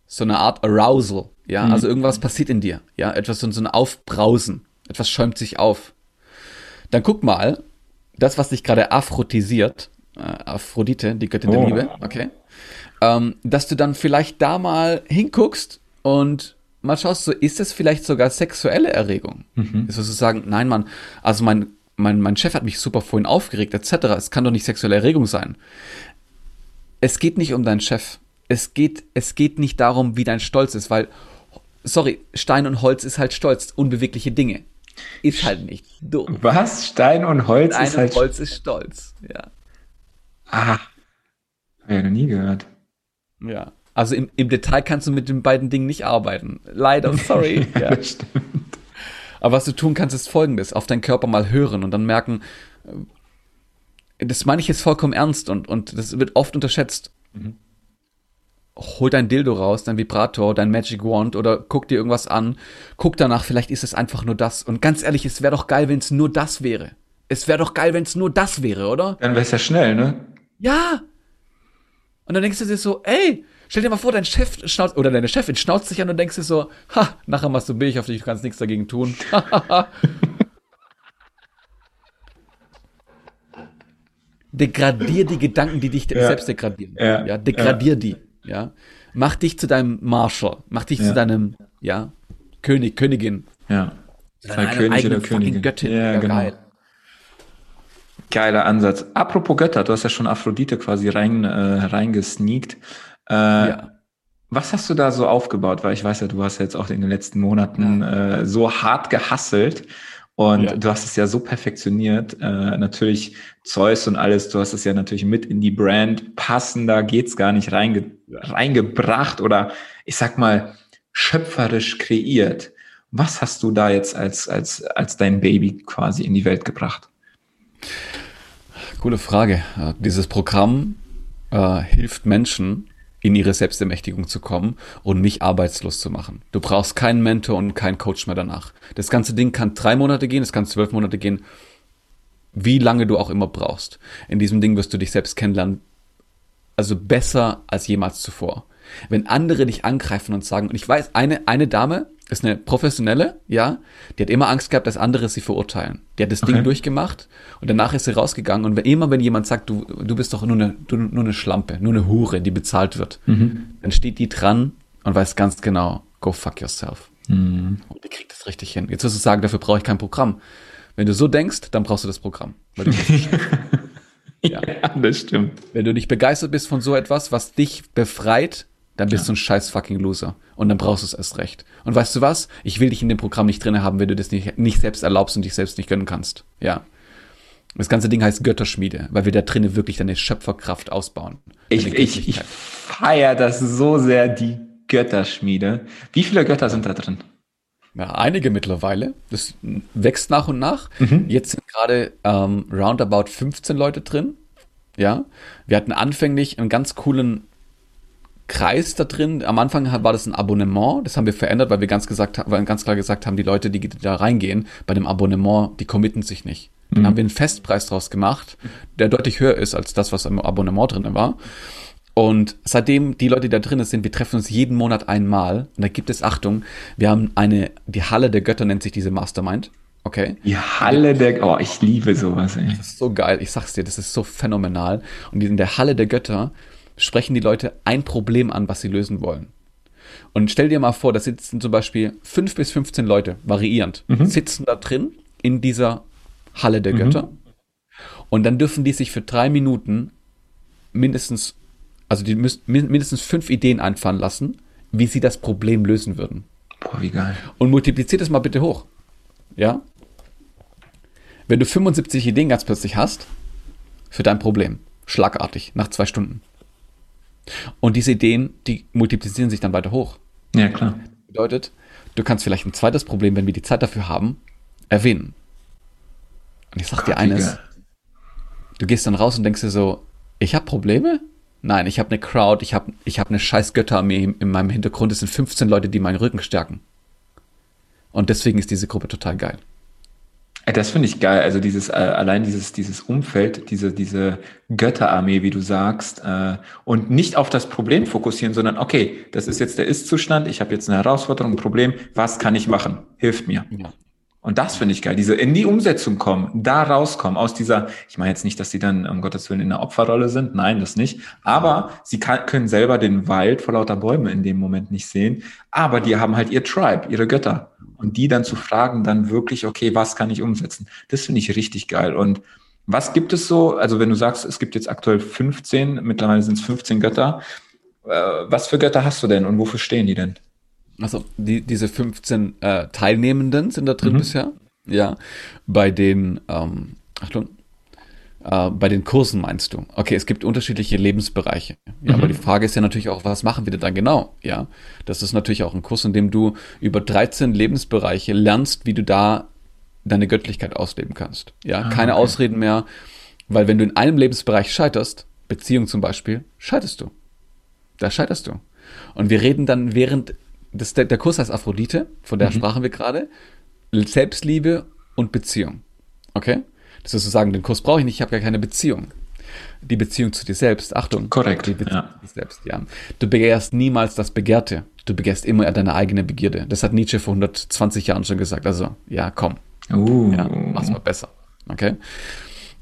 So eine Art Arousal, ja. Mhm. Also irgendwas passiert in dir, ja. Etwas so, so ein Aufbrausen, etwas schäumt sich auf. Dann guck mal, das, was dich gerade aphrodisiert, äh, Aphrodite, die Göttin oh. der Liebe, okay, ähm, dass du dann vielleicht da mal hinguckst und mal schaust, so ist es vielleicht sogar sexuelle Erregung? Mhm. Ist sozusagen, nein, Mann, also mein, mein, mein Chef hat mich super vorhin aufgeregt, etc. Es kann doch nicht sexuelle Erregung sein es geht nicht um deinen Chef. Es geht, es geht nicht darum, wie dein Stolz ist, weil, sorry, Stein und Holz ist halt stolz, unbewegliche Dinge. Ist halt nicht
dumm. Was? Stein und Holz
Stein ist halt. Stein und Holz ist stolz, ja.
Ah. Hab ich noch nie gehört.
Ja. Also im, im Detail kannst du mit den beiden Dingen nicht arbeiten. Leider, sorry. ja, ja. stimmt. Aber was du tun kannst, ist folgendes: auf deinen Körper mal hören und dann merken, das meine ich jetzt vollkommen ernst und, und das wird oft unterschätzt. Mhm. Hol dein Dildo raus, dein Vibrator, dein Magic Wand oder guck dir irgendwas an. Guck danach, vielleicht ist es einfach nur das. Und ganz ehrlich, es wäre doch geil, wenn es nur das wäre. Es wäre doch geil, wenn es nur das wäre, oder?
Dann wäre es ja schnell, ne?
Ja. Und dann denkst du dir so, ey, stell dir mal vor, dein Chef schnauzt, oder deine Chefin schnauzt sich an und denkst dir so, ha, nachher machst du Milch auf dich, du kannst nichts dagegen tun. degradier die Gedanken, die dich ja. selbst degradieren. Ja, ja degradier ja. die. Ja, mach dich zu deinem Marshal, mach dich zu deinem ja König, Königin.
Ja. Sei König oder Königin.
Göttin. Ja, genau. Geil.
Geiler Ansatz. Apropos Götter, du hast ja schon Aphrodite quasi rein, äh, reingesneakt. Äh, ja. Was hast du da so aufgebaut? Weil ich weiß ja, du hast jetzt auch in den letzten Monaten äh, so hart gehasselt. Und ja. du hast es ja so perfektioniert. Äh, natürlich Zeus und alles, du hast es ja natürlich mit in die Brand passender geht's gar nicht reinge reingebracht oder ich sag mal schöpferisch kreiert. Was hast du da jetzt als, als, als dein Baby quasi in die Welt gebracht?
Coole Frage. Dieses Programm äh, hilft Menschen, in ihre Selbstermächtigung zu kommen und mich arbeitslos zu machen. Du brauchst keinen Mentor und keinen Coach mehr danach. Das ganze Ding kann drei Monate gehen, es kann zwölf Monate gehen, wie lange du auch immer brauchst. In diesem Ding wirst du dich selbst kennenlernen, also besser als jemals zuvor. Wenn andere dich angreifen und sagen, und ich weiß, eine, eine Dame, ist eine professionelle, ja. Die hat immer Angst gehabt, dass andere sie verurteilen. Die hat das okay. Ding durchgemacht und danach ist sie rausgegangen. Und wenn, immer wenn jemand sagt, du, du bist doch nur eine, du, nur eine Schlampe, nur eine Hure, die bezahlt wird, mhm. dann steht die dran und weiß ganz genau, go fuck yourself. Mhm. Und die kriegt das richtig hin. Jetzt wirst du sagen, dafür brauche ich kein Programm. Wenn du so denkst, dann brauchst du das Programm.
ja. ja, das stimmt.
Wenn du nicht begeistert bist von so etwas, was dich befreit, dann bist ja. du ein scheiß fucking Loser. Und dann brauchst du es erst recht. Und weißt du was? Ich will dich in dem Programm nicht drin haben, wenn du das nicht, nicht selbst erlaubst und dich selbst nicht gönnen kannst. Ja. Das ganze Ding heißt Götterschmiede, weil wir da drinnen wirklich deine Schöpferkraft ausbauen.
Ich, ich, ich feiere das so sehr, die Götterschmiede. Wie viele Götter sind da drin?
Ja, einige mittlerweile. Das wächst nach und nach. Mhm. Jetzt sind gerade ähm, roundabout 15 Leute drin. Ja. Wir hatten anfänglich einen ganz coolen Kreis da drin. Am Anfang war das ein Abonnement, das haben wir verändert, weil wir ganz, gesagt, weil ganz klar gesagt haben, die Leute, die da reingehen, bei dem Abonnement, die committen sich nicht. Dann mhm. haben wir einen Festpreis draus gemacht, der deutlich höher ist als das, was im Abonnement drin war. Und seitdem die Leute, die da drin sind, wir treffen uns jeden Monat einmal. Und da gibt es, Achtung, wir haben eine, die Halle der Götter nennt sich diese Mastermind. Okay.
Die Halle der, oh, ich liebe sowas, ey.
Das ist so geil. Ich sag's dir, das ist so phänomenal. Und in der Halle der Götter sprechen die Leute ein Problem an, was sie lösen wollen. Und stell dir mal vor, da sitzen zum Beispiel fünf bis 15 Leute, variierend, mhm. sitzen da drin in dieser Halle der mhm. Götter. Und dann dürfen die sich für drei Minuten mindestens, also die müssen mindestens fünf Ideen einfallen lassen, wie sie das Problem lösen würden.
Boah, wie geil.
Und multipliziert das mal bitte hoch. Ja? Wenn du 75 Ideen ganz plötzlich hast, für dein Problem, schlagartig, nach zwei Stunden, und diese Ideen, die multiplizieren sich dann weiter hoch.
Ja, klar.
Bedeutet, du kannst vielleicht ein zweites Problem, wenn wir die Zeit dafür haben, erwähnen. Und ich sag Gott, dir eines, du gehst dann raus und denkst dir so, ich habe Probleme? Nein, ich habe eine Crowd, ich habe ich hab eine scheiß Götterarmee in meinem Hintergrund, es sind 15 Leute, die meinen Rücken stärken. Und deswegen ist diese Gruppe total geil.
Das finde ich geil. Also dieses, äh, allein dieses, dieses Umfeld, diese, diese Götterarmee, wie du sagst, äh, und nicht auf das Problem fokussieren, sondern okay, das ist jetzt der Ist-Zustand, ich habe jetzt eine Herausforderung, ein Problem, was kann ich machen? Hilft mir. Ja. Und das finde ich geil, diese in die Umsetzung kommen, da rauskommen, aus dieser, ich meine jetzt nicht, dass sie dann um Gottes Willen in der Opferrolle sind, nein, das nicht, aber sie kann, können selber den Wald vor lauter Bäume in dem Moment nicht sehen, aber die haben halt ihr Tribe, ihre Götter und die dann zu fragen, dann wirklich, okay, was kann ich umsetzen? Das finde ich richtig geil und was gibt es so, also wenn du sagst, es gibt jetzt aktuell 15, mittlerweile sind es 15 Götter, äh, was für Götter hast du denn und wofür stehen die denn?
Also die, diese 15 äh, Teilnehmenden sind da drin mhm. bisher. Ja. Bei den, ähm, Achtung, äh, bei den Kursen meinst du? Okay, es gibt unterschiedliche Lebensbereiche. Ja, mhm. aber die Frage ist ja natürlich auch, was machen wir denn dann genau? Ja, das ist natürlich auch ein Kurs, in dem du über 13 Lebensbereiche lernst, wie du da deine Göttlichkeit ausleben kannst. Ja, ah, keine okay. Ausreden mehr, weil wenn du in einem Lebensbereich scheiterst, Beziehung zum Beispiel, scheiterst du. Da scheiterst du. Und wir reden dann während das, der, der Kurs heißt Aphrodite, von der mhm. sprachen wir gerade. Selbstliebe und Beziehung. Okay? Das ist sozusagen, den Kurs brauche ich nicht, ich habe gar keine Beziehung. Die Beziehung zu dir selbst, Achtung.
Korrekt.
Die Beziehung ja. zu dir selbst, ja. Du begehrst niemals das Begehrte. Du begehrst immer deine eigene Begierde. Das hat Nietzsche vor 120 Jahren schon gesagt. Also, ja, komm. Uh. Ja, mach's mal besser. Okay?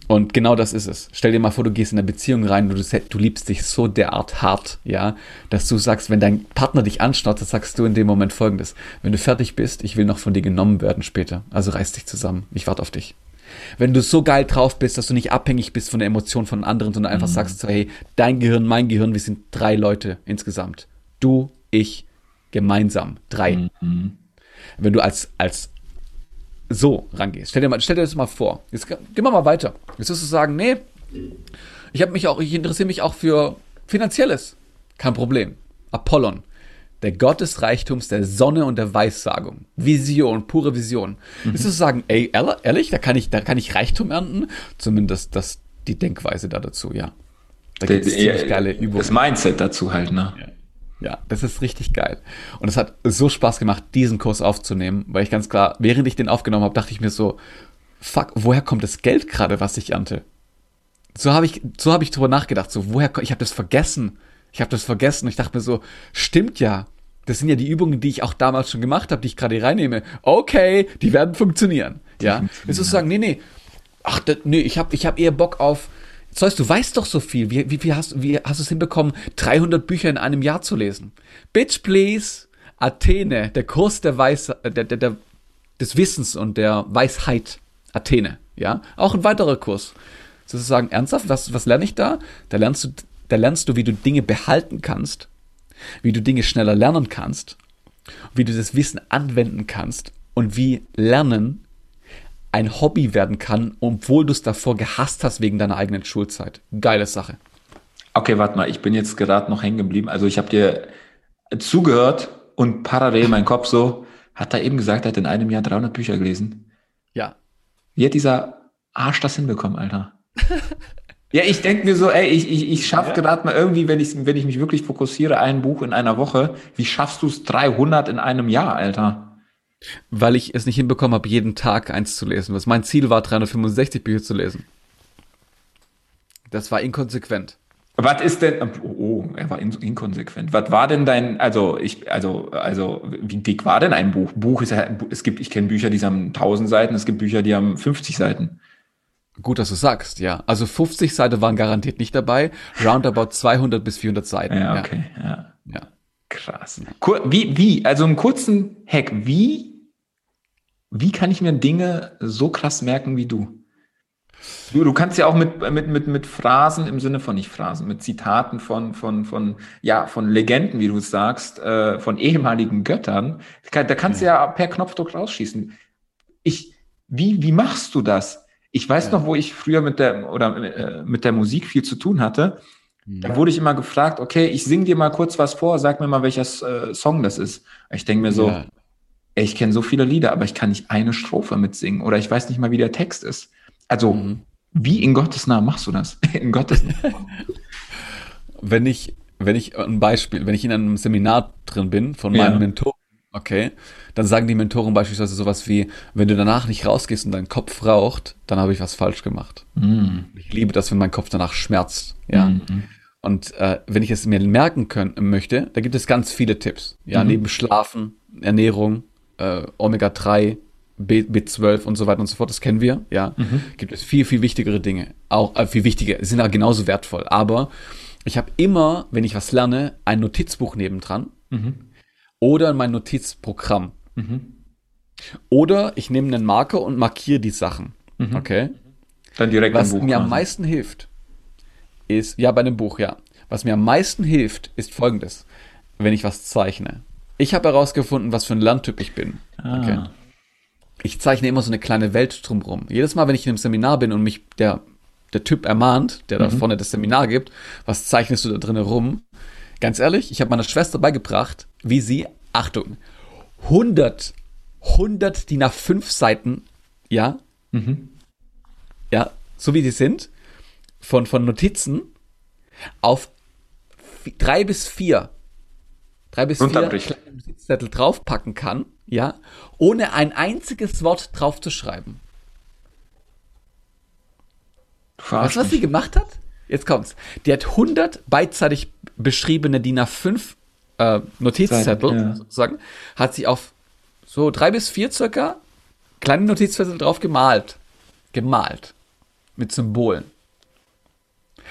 Und genau das ist es. Stell dir mal vor, du gehst in eine Beziehung rein und du, du liebst dich so derart hart, ja, dass du sagst, wenn dein Partner dich anschaut, dann sagst du in dem Moment folgendes. Wenn du fertig bist, ich will noch von dir genommen werden später. Also reiß dich zusammen. Ich warte auf dich. Wenn du so geil drauf bist, dass du nicht abhängig bist von der Emotion von anderen, sondern einfach mhm. sagst so, hey, dein Gehirn, mein Gehirn, wir sind drei Leute insgesamt. Du, ich, gemeinsam. Drei. Mhm. Wenn du als, als so rangehst. Stell dir, mal, stell dir das mal vor. Jetzt gehen wir mal weiter. Jetzt wirst du sagen, nee, ich habe mich auch, ich interessiere mich auch für Finanzielles. Kein Problem. Apollon, der Gott des Reichtums, der Sonne und der Weissagung. Vision, pure Vision. Mhm. Jetzt wirst du sagen, ey, ehrlich, da kann ich, da kann ich Reichtum ernten? Zumindest das, die Denkweise da dazu, ja.
Da gibt es ziemlich geile Übungen. Das Mindset dazu halt, ne?
Ja. Ja, das ist richtig geil. Und es hat so Spaß gemacht, diesen Kurs aufzunehmen, weil ich ganz klar, während ich den aufgenommen habe, dachte ich mir so, fuck, woher kommt das Geld gerade, was ich ernte? So habe ich, so habe ich drüber nachgedacht, so woher, ich habe das vergessen. Ich habe das vergessen. Ich dachte mir so, stimmt ja. das sind ja die Übungen, die ich auch damals schon gemacht habe, die ich gerade reinnehme. Okay, die werden funktionieren. Die ja, funktionieren. ist sozusagen, nee, nee, ach, das, nee, ich habe ich hab eher Bock auf, Zeus, du weißt doch so viel. Wie, wie, wie hast, wie hast du es hinbekommen, 300 Bücher in einem Jahr zu lesen? Bitch, please. Athene, der Kurs der Weis, der, der, der, des Wissens und der Weisheit. Athene, ja. Auch ein weiterer Kurs. Sozusagen ernsthaft, was, was lerne ich da? Da lernst du, da lernst du, wie du Dinge behalten kannst, wie du Dinge schneller lernen kannst, wie du das Wissen anwenden kannst und wie Lernen ein Hobby werden kann, obwohl du es davor gehasst hast wegen deiner eigenen Schulzeit. Geile Sache.
Okay, warte mal, ich bin jetzt gerade noch hängen geblieben. Also ich habe dir zugehört und parallel mein Kopf so, hat er eben gesagt, er hat in einem Jahr 300 Bücher gelesen.
Ja.
Wie hat dieser Arsch das hinbekommen, Alter? ja, ich denke mir so, ey, ich, ich, ich schaffe ja. gerade mal irgendwie, wenn ich, wenn ich mich wirklich fokussiere, ein Buch in einer Woche. Wie schaffst du es 300 in einem Jahr, Alter?
Weil ich es nicht hinbekommen habe, jeden Tag eins zu lesen. Was mein Ziel war, 365 Bücher zu lesen. Das war inkonsequent.
Was ist denn, oh, oh er war inkonsequent. Was war denn dein, also ich, also, also, wie dick war denn ein Buch? Buch ist ja, es gibt, ich kenne Bücher, die haben 1000 Seiten, es gibt Bücher, die haben 50 Seiten.
Gut, dass du sagst, ja. Also 50 Seiten waren garantiert nicht dabei, roundabout 200 bis 400 Seiten.
Ja, okay, ja. ja. Krass. Wie, wie, also einen kurzen Hack, wie, wie kann ich mir Dinge so krass merken wie du? Du, du kannst ja auch mit, mit, mit, mit Phrasen im Sinne von nicht Phrasen, mit Zitaten von, von, von, ja, von Legenden, wie du es sagst, äh, von ehemaligen Göttern, da kannst ja. du ja per Knopfdruck rausschießen. Ich, wie, wie machst du das? Ich weiß ja. noch, wo ich früher mit der, oder äh, mit der Musik viel zu tun hatte. Da wurde ich immer gefragt, okay, ich sing dir mal kurz was vor, sag mir mal, welcher äh, Song das ist. Ich denke mir so, ja. ey, ich kenne so viele Lieder, aber ich kann nicht eine Strophe mitsingen oder ich weiß nicht mal, wie der Text ist. Also, mhm. wie in Gottes Namen machst du das? in Gottes Namen.
wenn ich, wenn ich ein Beispiel, wenn ich in einem Seminar drin bin von meinem ja. Mentor, okay, dann sagen die Mentoren beispielsweise sowas wie, wenn du danach nicht rausgehst und dein Kopf raucht, dann habe ich was falsch gemacht. Mhm. Ich liebe das, wenn mein Kopf danach schmerzt, ja. Mhm. Und äh, wenn ich es mir merken können möchte, da gibt es ganz viele Tipps. Ja, mhm. neben Schlafen, Ernährung, äh, Omega-3, B, B12 und so weiter und so fort, das kennen wir, ja, mhm. gibt es viel, viel wichtigere Dinge. Auch äh, viel wichtiger, sind auch genauso wertvoll. Aber ich habe immer, wenn ich was lerne, ein Notizbuch nebendran mhm. oder mein Notizprogramm. Mhm. Oder ich nehme einen Marker und markiere die Sachen. Mhm. Okay?
Dann direkt
Was mir quasi. am meisten hilft, ist, ja, bei einem Buch, ja. Was mir am meisten hilft, ist folgendes. Wenn ich was zeichne. Ich habe herausgefunden, was für ein Lerntyp ich bin. Ah. Okay. Ich zeichne immer so eine kleine Welt drumherum. Jedes Mal, wenn ich in einem Seminar bin und mich der, der Typ ermahnt, der mhm. da vorne das Seminar gibt, was zeichnest du da drinnen rum? Ganz ehrlich, ich habe meiner Schwester beigebracht, wie sie, Achtung, 100, 100 DIN A5 Seiten, ja, mhm. ja, so wie die sind, von, von Notizen auf drei bis vier, drei bis vier Notizzettel draufpacken kann, ja, ohne ein einziges Wort draufzuschreiben. Weißt du, was sie gemacht hat? Jetzt kommt's. Die hat 100 beidseitig beschriebene DIN A5 äh, Notizzettel, ja. sozusagen, hat sie auf so drei bis vier circa kleine Notizzettel drauf gemalt. Gemalt. Mit Symbolen.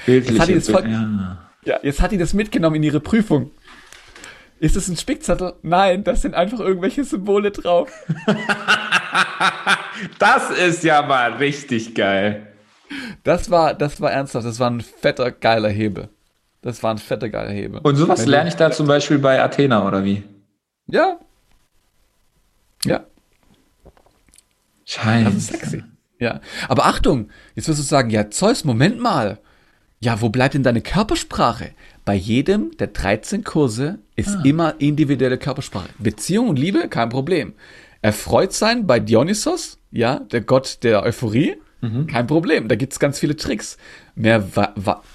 Jetzt hat, das voll, ja. ja. jetzt hat die das mitgenommen in ihre Prüfung. Ist es ein Spickzettel? Nein, das sind einfach irgendwelche Symbole drauf.
das ist ja mal richtig geil.
Das war, das war ernsthaft, das war ein fetter, geiler Hebel. Das war ein fetter, geiler Hebel.
Und sowas Wenn lerne ich da zum Beispiel bei Athena, oder wie?
Ja. Ja.
Scheiße.
Das ist sexy. Ja. Aber Achtung, jetzt wirst du sagen, ja, Zeus, Moment mal. Ja, wo bleibt denn deine Körpersprache? Bei jedem der 13 Kurse ist ah. immer individuelle Körpersprache. Beziehung und Liebe, kein Problem. Erfreut sein bei Dionysos, ja, der Gott der Euphorie, mhm. kein Problem. Da gibt's ganz viele Tricks. Mehr,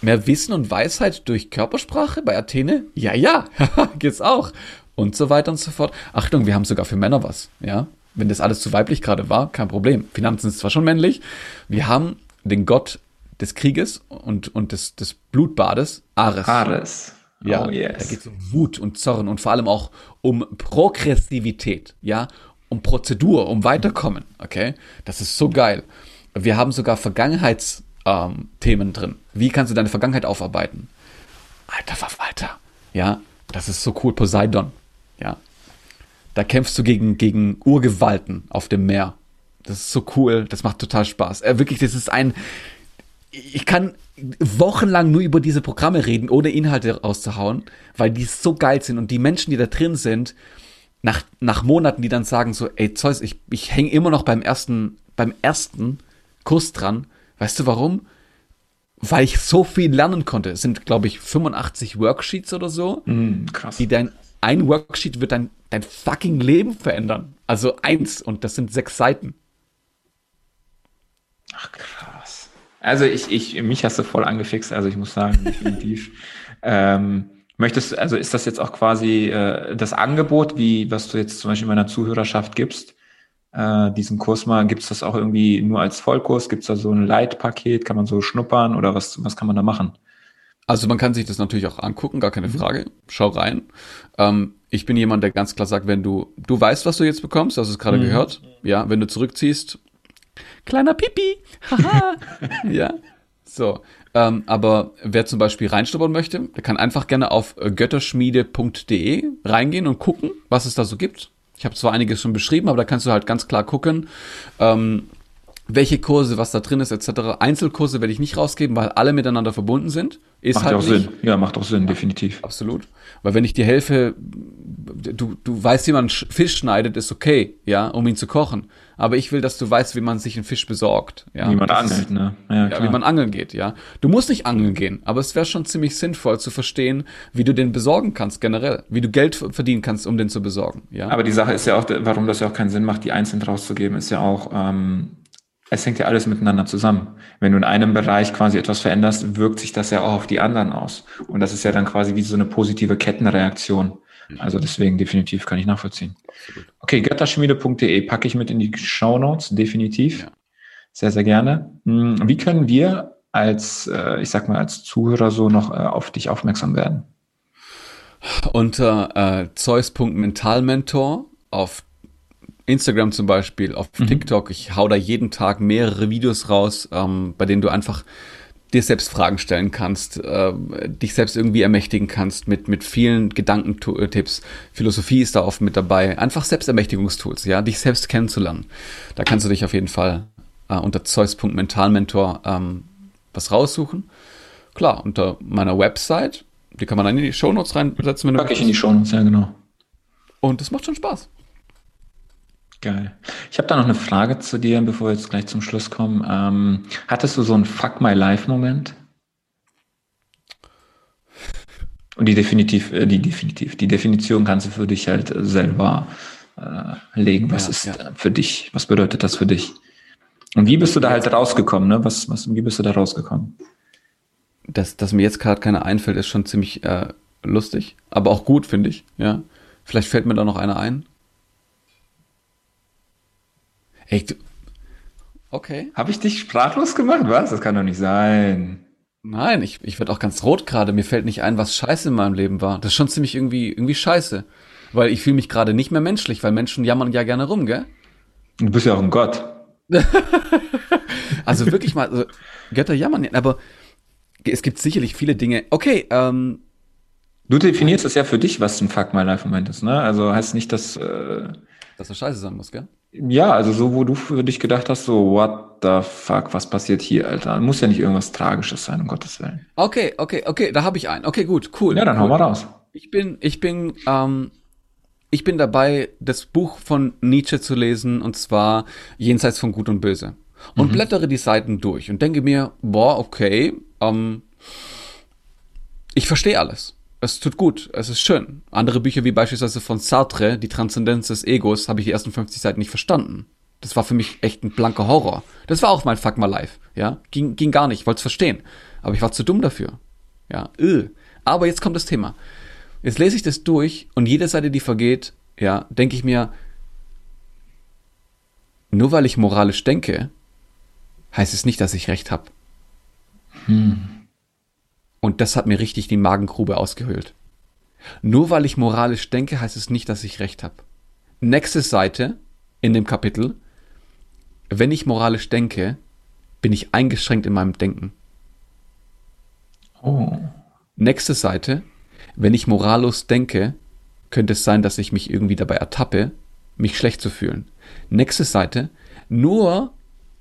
mehr Wissen und Weisheit durch Körpersprache bei Athene? Ja, ja, geht's auch. Und so weiter und so fort. Achtung, wir haben sogar für Männer was, ja. Wenn das alles zu weiblich gerade war, kein Problem. Finanzen ist zwar schon männlich. Wir haben den Gott des Krieges und, und des, des Blutbades, Ares.
Ares.
Ja, oh, yes. da geht es um Wut und Zorn und vor allem auch um Progressivität, ja, um Prozedur, um Weiterkommen, okay? Das ist so geil. Wir haben sogar Vergangenheitsthemen ähm, drin. Wie kannst du deine Vergangenheit aufarbeiten? Alter Verwalter, ja, das ist so cool. Poseidon, ja. Da kämpfst du gegen, gegen Urgewalten auf dem Meer. Das ist so cool, das macht total Spaß. Äh, wirklich, das ist ein, ich kann wochenlang nur über diese Programme reden, ohne Inhalte rauszuhauen, weil die so geil sind und die Menschen, die da drin sind, nach, nach Monaten, die dann sagen so, ey Zeus, ich, ich hänge immer noch beim ersten, beim ersten Kurs dran. Weißt du warum? Weil ich so viel lernen konnte. Es sind, glaube ich, 85 Worksheets oder so. Mm, krass. Die dein, ein Worksheet wird dein, dein fucking Leben verändern. Also eins und das sind sechs Seiten.
Ach krass. Also ich, ich, mich hast du voll angefixt, also ich muss sagen, definitiv. ähm, möchtest, also ist das jetzt auch quasi äh, das Angebot, wie was du jetzt zum Beispiel meiner Zuhörerschaft gibst? Äh, diesen Kurs mal, gibt es das auch irgendwie nur als Vollkurs? Gibt es da so ein Leitpaket? Kann man so schnuppern oder was, was kann man da machen?
Also man kann sich das natürlich auch angucken, gar keine mhm. Frage. Schau rein. Ähm, ich bin jemand, der ganz klar sagt, wenn du, du weißt, was du jetzt bekommst, hast du es gerade mhm. gehört. Ja, wenn du zurückziehst, kleiner Pipi, haha, ja, so. Ähm, aber wer zum Beispiel reinstuppern möchte, der kann einfach gerne auf götterschmiede.de reingehen und gucken, was es da so gibt. Ich habe zwar einiges schon beschrieben, aber da kannst du halt ganz klar gucken, ähm, welche Kurse, was da drin ist, etc. Einzelkurse werde ich nicht rausgeben, weil alle miteinander verbunden sind.
Ist macht
halt
auch nicht. Sinn. Ja, macht auch Sinn, definitiv.
Absolut. Weil wenn ich dir helfe, du, du weißt, wie man Fisch schneidet, ist okay, ja, um ihn zu kochen. Aber ich will, dass du weißt, wie man sich einen Fisch besorgt. Ja?
Wie man angelt, ist, ne?
Ja, ja, wie man angeln geht, ja. Du musst nicht angeln gehen, aber es wäre schon ziemlich sinnvoll zu verstehen, wie du den besorgen kannst generell, wie du Geld verdienen kannst, um den zu besorgen, ja.
Aber die Sache ist ja auch, warum das ja auch keinen Sinn macht, die einzeln rauszugeben, ist ja auch, ähm, es hängt ja alles miteinander zusammen. Wenn du in einem Bereich quasi etwas veränderst, wirkt sich das ja auch auf die anderen aus. Und das ist ja dann quasi wie so eine positive Kettenreaktion. Also deswegen definitiv kann ich nachvollziehen. Okay, götterschmiede.de packe ich mit in die Show Notes, definitiv. Ja. Sehr, sehr gerne. Hm, wie können wir als, äh, ich sag mal, als Zuhörer so noch äh, auf dich aufmerksam werden?
Unter äh, zeus.mentalmentor auf Instagram zum Beispiel, auf mhm. TikTok. Ich hau da jeden Tag mehrere Videos raus, ähm, bei denen du einfach dir selbst Fragen stellen kannst, äh, dich selbst irgendwie ermächtigen kannst mit, mit vielen Gedankentipps. Philosophie ist da oft mit dabei. Einfach Selbstermächtigungstools, ja, dich selbst kennenzulernen. Da kannst du dich auf jeden Fall äh, unter zeus.mentalmentor ähm, was raussuchen. Klar, unter meiner Website, die kann man dann in die Shownotes reinsetzen.
Wenn Pack ich in die Shownotes, ja genau.
Und das macht schon Spaß.
Geil. Ich habe da noch eine Frage zu dir, bevor wir jetzt gleich zum Schluss kommen. Ähm, hattest du so einen Fuck My Life-Moment? Und die definitiv, äh, die definitiv, die Definition kannst du für dich halt selber äh, legen. Was ja, ist ja. für dich? Was bedeutet das für dich? Und wie bist du da halt rausgekommen? Ne? Was, was, wie bist du da rausgekommen?
Dass, dass mir jetzt gerade keiner einfällt, ist schon ziemlich äh, lustig, aber auch gut, finde ich. Ja, vielleicht fällt mir da noch einer ein.
Ey, du. Okay. Habe ich dich sprachlos gemacht? Was? Das kann doch nicht sein.
Nein, ich, ich werde auch ganz rot gerade. Mir fällt nicht ein, was scheiße in meinem Leben war. Das ist schon ziemlich irgendwie, irgendwie scheiße. Weil ich fühle mich gerade nicht mehr menschlich, weil Menschen jammern ja gerne rum, gell?
Du bist ja auch ein Gott.
also wirklich mal, also, Götter jammern, aber es gibt sicherlich viele Dinge. Okay, ähm.
Du definierst es ja für dich, was ein Fuck My Life Moment ist, ne? Also heißt nicht, dass. Äh,
dass das scheiße sein muss, gell?
Ja, also so, wo du für dich gedacht hast, so, what the fuck, was passiert hier, Alter? Muss ja nicht irgendwas Tragisches sein, um Gottes Willen.
Okay, okay, okay, da habe ich einen. Okay, gut, cool.
Ja, dann
cool.
hau mal raus.
Ich bin, ich bin, ähm, ich bin dabei, das Buch von Nietzsche zu lesen, und zwar Jenseits von Gut und Böse. Und mhm. blättere die Seiten durch und denke mir, boah, okay, ähm, ich verstehe alles es tut gut, es ist schön. Andere Bücher wie beispielsweise von Sartre, Die Transzendenz des Egos, habe ich die ersten 50 Seiten nicht verstanden. Das war für mich echt ein blanker Horror. Das war auch mein Fuck My Life, ja. Ging, ging gar nicht, wollte es verstehen. Aber ich war zu dumm dafür. Ja, öh. Aber jetzt kommt das Thema. Jetzt lese ich das durch und jede Seite, die vergeht, ja, denke ich mir, nur weil ich moralisch denke, heißt es nicht, dass ich recht habe. Hm. Und das hat mir richtig die Magengrube ausgehöhlt. Nur weil ich moralisch denke, heißt es nicht, dass ich recht habe. Nächste Seite in dem Kapitel. Wenn ich moralisch denke, bin ich eingeschränkt in meinem Denken.
Oh.
Nächste Seite. Wenn ich morallos denke, könnte es sein, dass ich mich irgendwie dabei ertappe, mich schlecht zu fühlen. Nächste Seite. Nur,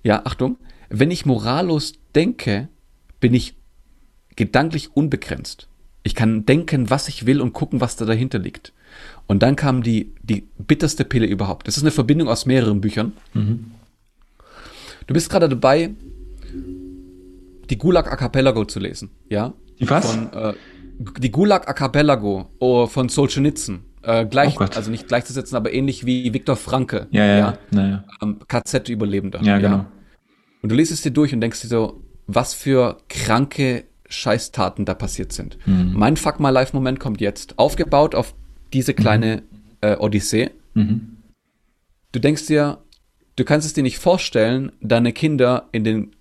ja, Achtung, wenn ich morallos denke, bin ich gedanklich unbegrenzt. Ich kann denken, was ich will und gucken, was da dahinter liegt. Und dann kam die, die bitterste Pille überhaupt. Das ist eine Verbindung aus mehreren Büchern. Mhm. Du bist gerade dabei, die Gulag Archipelago zu lesen, ja?
Die was?
Von, äh, die Gulag Archipelago oh, von Solzhenitsyn. Äh, gleich,
Oh
also nicht gleichzusetzen, aber ähnlich wie Viktor Franke.
Ja, ja, ja. ja.
Ähm, KZ-Überlebender.
Ja, genau.
Und du liest es dir durch und denkst dir so, was für kranke Scheißtaten da passiert sind.
Mhm.
Mein Fuck My Life-Moment kommt jetzt. Aufgebaut auf diese kleine äh, Odyssee.
Mhm.
Du denkst dir, du kannst es dir nicht vorstellen, deine Kinder in den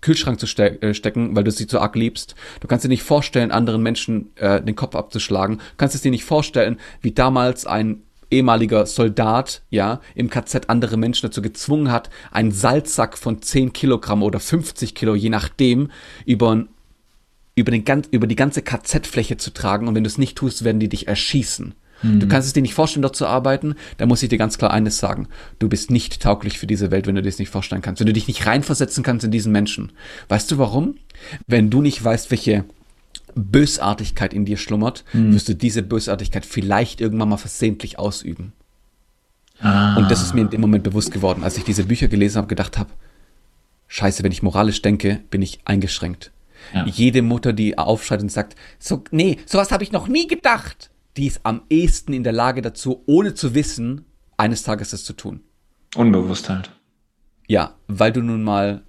Kühlschrank zu ste äh, stecken, weil du sie so arg liebst. Du kannst dir nicht vorstellen, anderen Menschen äh, den Kopf abzuschlagen. Du kannst es dir nicht vorstellen, wie damals ein ehemaliger Soldat, ja, im KZ andere Menschen dazu gezwungen hat, einen Salzsack von 10 Kilogramm oder 50 Kilo, je nachdem, über, über, den, ganz- über die ganze KZ-Fläche zu tragen. Und wenn du es nicht tust, werden die dich erschießen. Du kannst es dir nicht vorstellen, dort zu arbeiten. Da muss ich dir ganz klar eines sagen. Du bist nicht tauglich für diese Welt, wenn du dir das nicht vorstellen kannst. Wenn du dich nicht reinversetzen kannst in diesen Menschen. Weißt du warum? Wenn du nicht weißt, welche Bösartigkeit in dir schlummert, wirst du diese Bösartigkeit vielleicht irgendwann mal versehentlich ausüben.
Ah.
Und das ist mir in dem Moment bewusst geworden, als ich diese Bücher gelesen habe, gedacht habe, scheiße, wenn ich moralisch denke, bin ich eingeschränkt.
Ja.
Jede Mutter, die aufschreit und sagt, so, nee, sowas habe ich noch nie gedacht, die ist am ehesten in der Lage dazu, ohne zu wissen, eines Tages das zu tun.
Unbewusst halt.
Ja, weil du nun mal,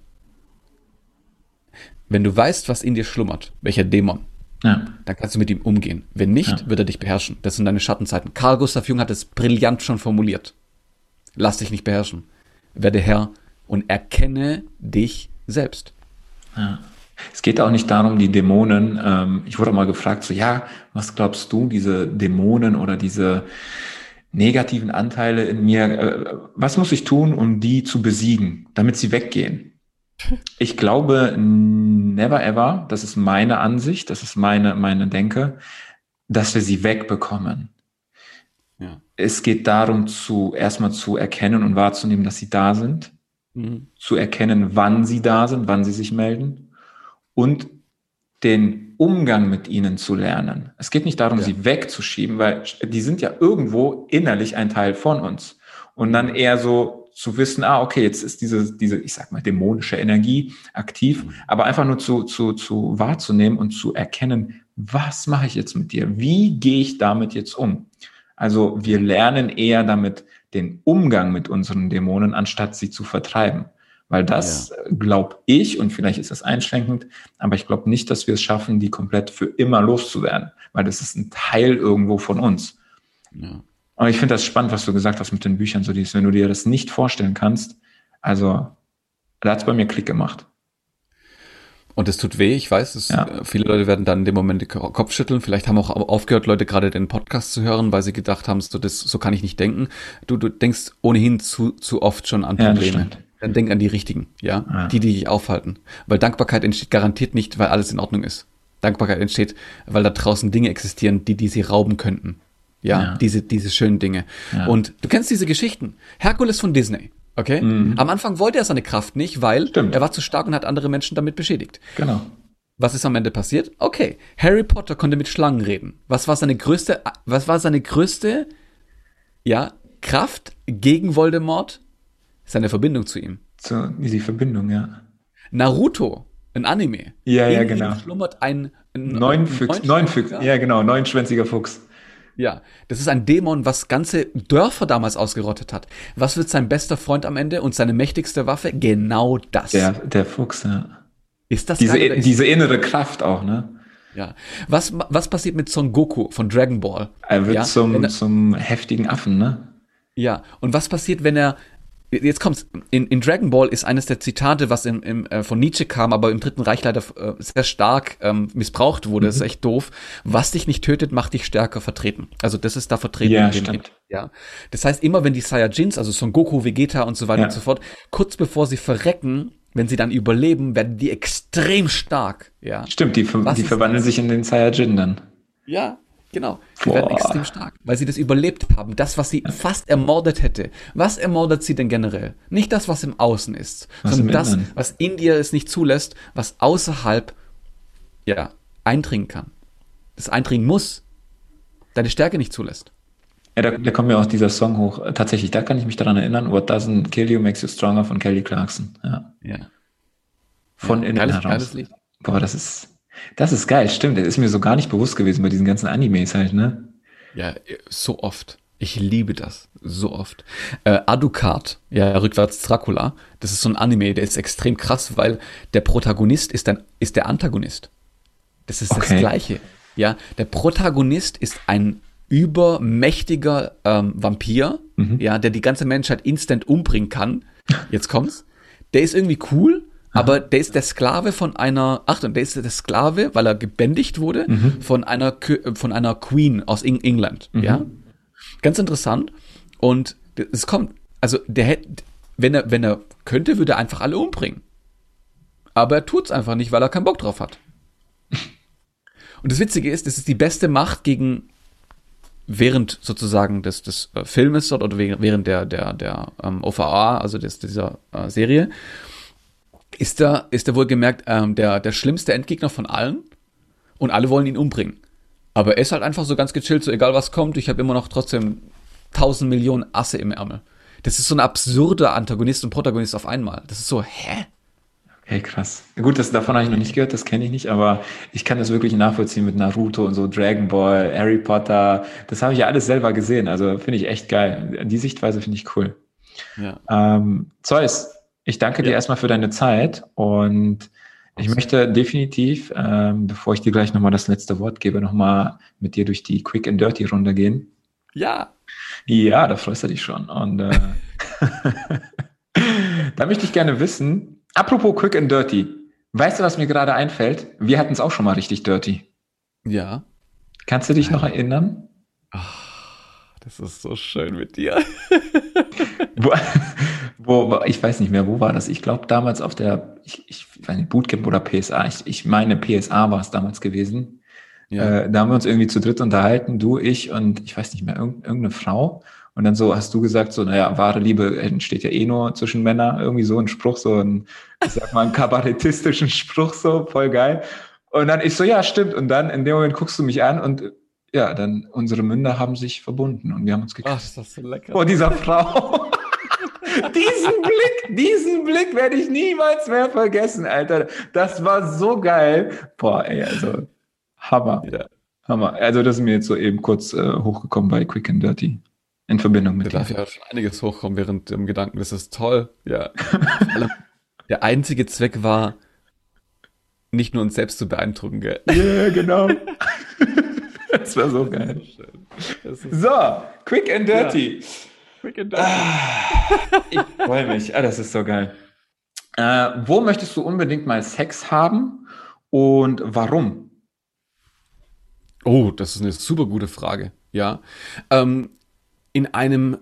wenn du weißt, was in dir schlummert, welcher Dämon,
Ja.
dann kannst du mit ihm umgehen. Wenn nicht,
Ja.
wird er dich beherrschen. Das sind deine Schattenzeiten. Carl Gustav Jung hat es brillant schon formuliert. Lass dich nicht beherrschen. Werde Herr und erkenne dich selbst.
Es geht auch nicht darum, die Dämonen, ähm, ich wurde auch mal gefragt, so, ja, was glaubst du, diese Dämonen oder diese negativen Anteile in mir, äh, was muss ich tun, um die zu besiegen, damit sie weggehen? Ich glaube, never ever, das ist meine Ansicht, das ist meine, meine Denke, dass wir sie wegbekommen.
Ja.
Es geht darum, zu, erstmal zu erkennen und wahrzunehmen, dass sie da sind
Mhm.
zu erkennen, wann sie da sind, wann sie sich melden und den Umgang mit ihnen zu lernen. Es geht nicht darum,
Ja.
sie wegzuschieben, weil die sind ja irgendwo innerlich ein Teil von uns. Und dann eher so zu wissen, ah, okay, jetzt ist diese, diese, ich sag mal, dämonische Energie aktiv, aber einfach nur zu, zu, zu wahrzunehmen und zu erkennen, was mache ich jetzt mit dir? Wie gehe ich damit jetzt um? Also wir lernen eher damit den Umgang mit unseren Dämonen, anstatt sie zu vertreiben. Weil das glaube ich, und vielleicht ist das einschränkend, aber ich glaube nicht, dass wir es schaffen, die komplett für immer loszuwerden, weil das ist ein Teil irgendwo von uns.
Ja.
Aber ich finde das spannend, was du gesagt hast mit den Büchern, so dieses, wenn du dir das nicht vorstellen kannst, also da hat es bei mir Klick gemacht.
Und es tut weh, ich weiß, es,
Ja.
äh, viele Leute werden dann in dem Moment den Ko- Kopf schütteln. Vielleicht haben auch aufgehört, Leute gerade den Podcast zu hören, weil sie gedacht haben, so, das, so kann ich nicht denken. Du, du denkst ohnehin zu, zu oft schon an
Ja,
Probleme.
stimmt.
Dann denk an die richtigen, ja?
Ja.
Die, die dich aufhalten. Weil Dankbarkeit entsteht garantiert nicht, weil alles in Ordnung ist. Dankbarkeit entsteht, weil da draußen Dinge existieren, die, die sie rauben könnten. Ja,
Ja.
diese, diese schönen Dinge.
Ja.
Und du kennst diese Geschichten. Herkules von Disney. Okay? Am Anfang wollte er seine Kraft nicht, weil
Mhm. Stimmt.
er war zu stark und hat andere Menschen damit beschädigt.
Genau.
Was ist am Ende passiert? Okay, Harry Potter konnte mit Schlangen reden. Was war seine größte, was war seine größte, ja, Kraft gegen Voldemort? Seine Verbindung zu ihm.
So, die Verbindung, ja.
Naruto, ein Anime.
Ja, ja,
In
genau.
schlummert ein, ein
Neun Füchs, neun Füchs,
ja.
genau, neunschwänziger Fuchs.
Ja, das ist ein Dämon, was ganze Dörfer damals ausgerottet hat. Was wird sein bester Freund am Ende und seine mächtigste Waffe? Genau das.
Der, der Fuchs, ja.
Ist das
Diese,
geil ist-
diese innere Kraft auch, ne?
ja. Was, was passiert mit Son Goku von Dragon Ball?
Er wird
ja,
zum,
er-
zum heftigen Affen, ne?
Ja, und was passiert, wenn er jetzt kommt's. In, in Dragon Ball ist eines der Zitate, was im, im, äh, von Nietzsche kam, aber im Dritten Reich leider äh, sehr stark ähm, missbraucht wurde. Mhm. Das ist echt doof. Was dich nicht tötet, macht dich stärker vertreten. Also das ist da vertreten.
Ja, stimmt.
Mit, ja. Das heißt, immer wenn die Saiyajins, also Son Goku, Vegeta und so weiter ja. und so fort, kurz bevor sie verrecken, wenn sie dann überleben, werden die extrem stark. Ja.
Stimmt, die, die verwandeln sich in den Saiyajin dann.
Ja, Genau. Die Boah. werden extrem stark, weil sie das überlebt haben. Das, was sie fast ermordet hätte. Was ermordet sie denn generell? Nicht das, was im Außen ist, was sondern das, was in dir es nicht zulässt, was außerhalb, ja, eindringen kann. Das eindringen muss. Deine Stärke nicht zulässt.
Ja, da, da kommt mir auch dieser Song hoch. Tatsächlich, da kann ich mich daran erinnern. What doesn't kill you makes you stronger von Kelly Clarkson. Ja. ja. Von ja, innen geiles, heraus. Geiles Lied. Boah, das ist, das ist geil, stimmt. Das ist mir so gar nicht bewusst gewesen bei diesen ganzen Animes halt, ne?
Ja, so oft. Ich liebe das. So oft. Äh, Aducard, ja, rückwärts Dracula, das ist so ein Anime, der ist extrem krass, weil der Protagonist ist, ein, ist der Antagonist. Das ist okay. das Gleiche. Ja, der Protagonist ist ein übermächtiger ähm, Vampir, mhm. ja, der die ganze Menschheit instant umbringen kann. Jetzt kommt's. Der ist irgendwie cool, aber der ist der Sklave von einer, Achtung, der ist der Sklave, weil er gebändigt wurde, mhm. von einer von einer Queen aus England. Mhm. Ja, ganz interessant. Und es kommt, also der hätte, wenn er wenn er könnte, würde er einfach alle umbringen. Aber er tut's einfach nicht, weil er keinen Bock drauf hat. Und das Witzige ist, das ist die beste Macht gegen während sozusagen des, des äh, Filmes dort oder während der der der ähm, OVA, also des, dieser äh, Serie ist er, ist er wohl gemerkt ähm, der, der schlimmste Endgegner von allen und alle wollen ihn umbringen. Aber er ist halt einfach so ganz gechillt, so egal was kommt, ich habe immer noch trotzdem tausend Millionen Asse im Ärmel. Das ist so ein absurder Antagonist und Protagonist auf einmal. Das ist so, hä?
Okay, krass. Gut, das, davon habe ich noch nicht gehört, das kenne ich nicht, aber ich kann das wirklich nachvollziehen mit Naruto und so, Dragon Ball, Harry Potter. Das habe ich ja alles selber gesehen. Also finde ich echt geil. Die Sichtweise finde ich cool. Ja. Ähm, Zeus, ich danke dir erstmal für deine Zeit und ich möchte definitiv, ähm, bevor ich dir gleich nochmal das letzte Wort gebe, nochmal mit dir durch die Quick and Dirty Runde gehen.
Ja.
Ja, da freust du dich schon. Und äh, da möchte ich gerne wissen, apropos Quick and Dirty, weißt du, was mir gerade einfällt? Wir hatten es auch schon mal richtig dirty.
Ja.
Kannst du dich noch erinnern?
Ach, das ist so schön mit dir.
wo, ich weiß nicht mehr, wo war das? Ich glaube damals auf der, ich, ich weiß nicht, Bootcamp oder PSA. Ich, ich meine, PSA war es damals gewesen. Ja. Äh, da haben wir uns irgendwie zu dritt unterhalten, du, ich und ich weiß nicht mehr, irgendeine Frau. Und dann so hast du gesagt, so, naja, wahre Liebe entsteht ja eh nur zwischen Männern. Irgendwie so ein Spruch, so ein, ich sag mal, einen kabarettistischen Spruch, so, voll geil. Und dann ich so, ja, stimmt. Und dann in dem Moment guckst du mich an und ja, dann unsere Münder haben sich verbunden und wir haben uns geküsst. Ach, ist das so lecker. Vor dieser Frau. diesen Blick, diesen Blick werde ich niemals mehr vergessen, Alter. Das war so geil. Boah, ey, also Hammer. Ja. Hammer. Also das ist mir jetzt so eben kurz äh, hochgekommen bei Quick and Dirty. In Verbindung mit
da darf ja schon einiges hochkommen während dem Gedanken. Das ist toll. Ja. Der einzige Zweck war, nicht nur uns selbst zu beeindrucken, gell?
Ja, yeah, genau. das war so geil. So, Quick and Dirty. Ja. And dirty. Ah, ich freue mich. Ah, das ist so geil. Äh, wo möchtest du unbedingt mal Sex haben und warum?
Oh, das ist eine super gute Frage. Ja. Ähm, in einem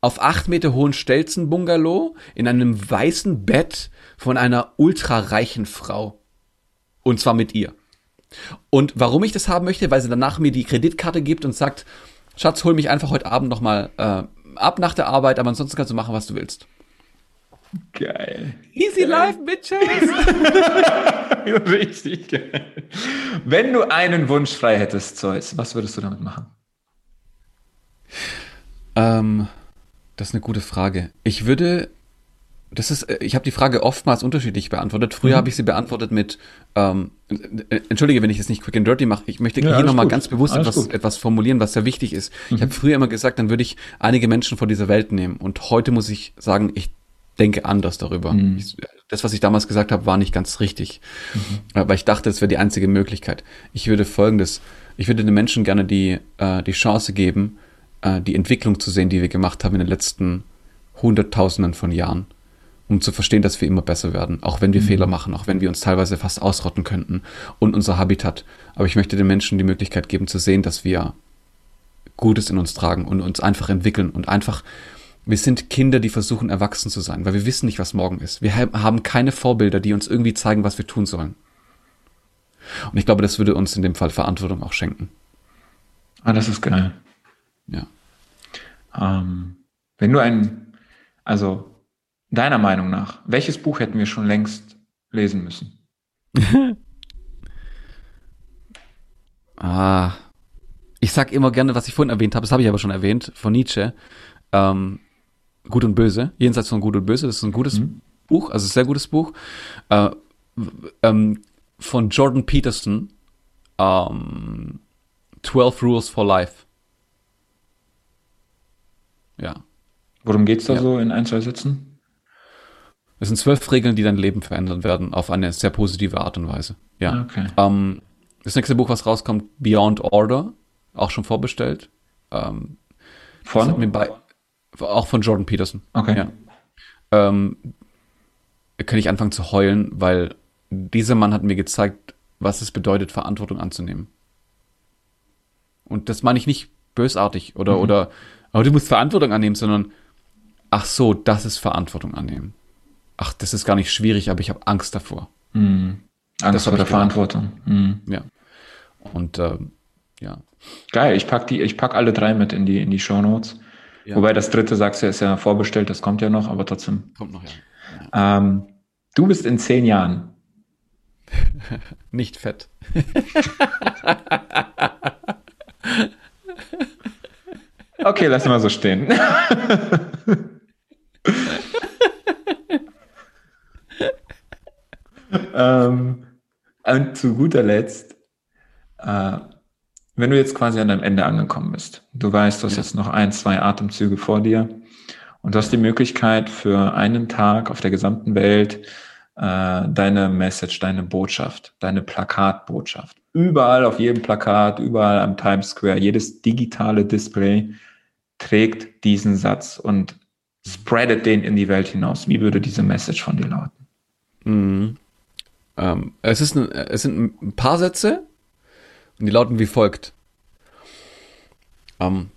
auf acht Meter hohen Stelzen-Bungalow in einem weißen Bett von einer ultrareichen Frau. Und zwar mit ihr. Und warum ich das haben möchte, weil sie danach mir die Kreditkarte gibt und sagt, Schatz, hol mich einfach heute Abend nochmal äh, ab nach der Arbeit, aber ansonsten kannst du machen, was du willst.
Geil.
Easy geil. life, bitches.
Richtig geil. Wenn du einen Wunsch frei hättest, Zeus, was würdest du damit machen?
Ähm, das ist eine gute Frage. Ich würde das ist, äh, ich habe die Frage oftmals unterschiedlich beantwortet. Früher mhm. habe ich sie beantwortet mit, ähm, äh, entschuldige, wenn ich es nicht quick and dirty mache. Ich möchte ja, hier nochmal ganz bewusst etwas, etwas formulieren, was sehr wichtig ist. Mhm. Ich habe früher immer gesagt, dann würde ich einige Menschen von dieser Welt nehmen. Und heute muss ich sagen, ich denke anders darüber. Mhm. Ich, das, was ich damals gesagt habe, war nicht ganz richtig. Mhm. Aber ich dachte, es wäre die einzige Möglichkeit. Ich würde folgendes, ich würde den Menschen gerne die, äh, die Chance geben, äh, die Entwicklung zu sehen, die wir gemacht haben in den letzten Hunderttausenden von Jahren, um zu verstehen, dass wir immer besser werden, auch wenn wir mhm. Fehler machen, auch wenn wir uns teilweise fast ausrotten könnten und unser Habitat. Aber ich möchte den Menschen die Möglichkeit geben zu sehen, dass wir Gutes in uns tragen und uns einfach entwickeln und einfach wir sind Kinder, die versuchen, erwachsen zu sein, weil wir wissen nicht, was morgen ist. Wir haben keine Vorbilder, die uns irgendwie zeigen, was wir tun sollen. Und ich glaube, das würde uns in dem Fall Verantwortung auch schenken.
Ah, das ist geil.
Ja.
Ähm, wenn du ein, also deiner Meinung nach, welches Buch hätten wir schon längst lesen müssen?
ah, ich sag immer gerne, was ich vorhin erwähnt habe, das habe ich aber schon erwähnt, von Nietzsche. Ähm, Gut und Böse, jenseits von Gut und Böse, das ist ein gutes mhm. Buch, also ein sehr gutes Buch. Äh, ähm, von Jordan Peterson, ähm, 12 Rules for Life. Ja.
Worum geht es da ja. so in ein, zwei Sätzen?
Es sind zwölf Regeln, die dein Leben verändern werden, auf eine sehr positive Art und Weise. Ja.
Okay.
Ähm, das nächste Buch, was rauskommt, Beyond Order, auch schon vorbestellt. Ähm,
von?
Bei, auch von Jordan Peterson.
Okay.
Ja. Ähm, kann ich anfangen zu heulen, weil dieser Mann hat mir gezeigt, was es bedeutet, Verantwortung anzunehmen. Und das meine ich nicht bösartig oder, mhm. oder, aber du musst Verantwortung annehmen, sondern, ach so, das ist Verantwortung annehmen. Ach, das ist gar nicht schwierig, aber ich habe Angst davor.
Mhm. Angst vor der Verantwortung.
Mhm. Ja. Und, ähm, ja.
Geil, ich pack die, ich pack alle drei mit in die, in die Show Notes. Ja. Wobei das dritte, sagst du, ist ja vorbestellt, das kommt ja noch, aber trotzdem.
Kommt noch, ja.
ja. Ähm, du bist in zehn Jahren.
Nicht fett.
okay, lass mal so stehen. ähm, und zu guter Letzt, äh, wenn du jetzt quasi an deinem Ende angekommen bist, du weißt, du hast ja. jetzt noch ein, zwei Atemzüge vor dir und du hast die Möglichkeit für einen Tag auf der gesamten Welt äh, deine Message, deine Botschaft, deine Plakatbotschaft. Überall auf jedem Plakat, überall am Times Square, jedes digitale Display trägt diesen Satz und spreadet den in die Welt hinaus. Wie würde diese Message von dir lauten?
Mhm. Ähm, es, ist ein, es sind ein paar Sätze, und die lauten wie folgt. Ähm,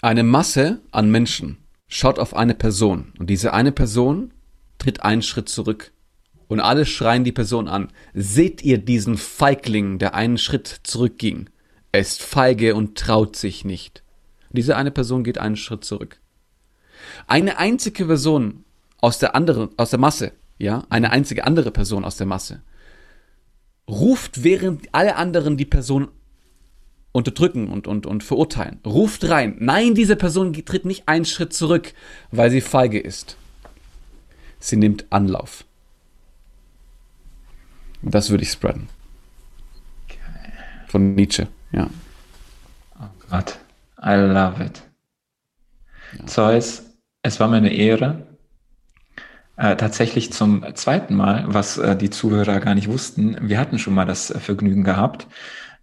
eine Masse an Menschen schaut auf eine Person und diese eine Person tritt einen Schritt zurück. Und alle schreien die Person an. Seht ihr diesen Feigling, der einen Schritt zurückging? Er ist feige und traut sich nicht. Diese eine Person geht einen Schritt zurück. Eine einzige Person aus der anderen, aus der Masse, ja, eine einzige andere Person aus der Masse ruft, während alle anderen die Person unterdrücken und, und, und verurteilen. Ruft rein. Nein, diese Person tritt nicht einen Schritt zurück, weil sie feige ist. Sie nimmt Anlauf. Das würde ich spreaden. Von Nietzsche, ja.
Oh Gott, I love it. Ja. Zeus, es war mir eine Ehre, äh, tatsächlich zum zweiten Mal, was äh, die Zuhörer gar nicht wussten. Wir hatten schon mal das äh, Vergnügen gehabt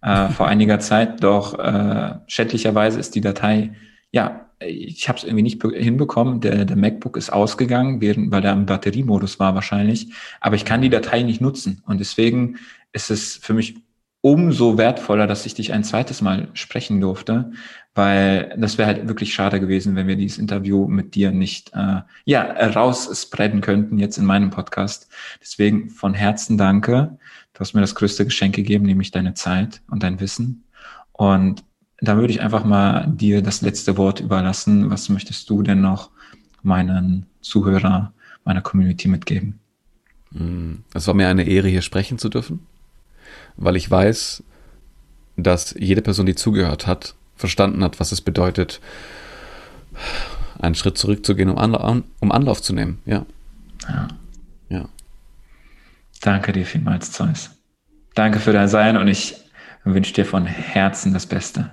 äh, vor einiger Zeit, doch äh, schädlicherweise ist die Datei, ja, ich habe es irgendwie nicht hinbekommen. Der, der MacBook ist ausgegangen, während, weil der im Batteriemodus war wahrscheinlich. Aber ich kann die Datei nicht nutzen. Und deswegen ist es für mich umso wertvoller, dass ich dich ein zweites Mal sprechen durfte, weil das wäre halt wirklich schade gewesen, wenn wir dieses Interview mit dir nicht äh, ja rausspreaden könnten jetzt in meinem Podcast. Deswegen von Herzen danke. Du hast mir das größte Geschenk gegeben, nämlich deine Zeit und dein Wissen. Und da würde ich einfach mal dir das letzte Wort überlassen. Was möchtest du denn noch meinen Zuhörer, meiner Community mitgeben?
Mm, es war mir eine Ehre, hier sprechen zu dürfen, weil ich weiß, dass jede Person, die zugehört hat, verstanden hat, was es bedeutet, einen Schritt zurückzugehen, um, Anla um Anlauf zu nehmen. Ja.
ja.
Ja.
Danke dir vielmals, Zeus. Danke für dein Sein und ich wünsche dir von Herzen das Beste.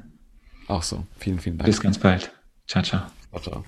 Auch so. Vielen, vielen Dank.
Bis ganz bald. Ciao, ciao. Ciao, ciao.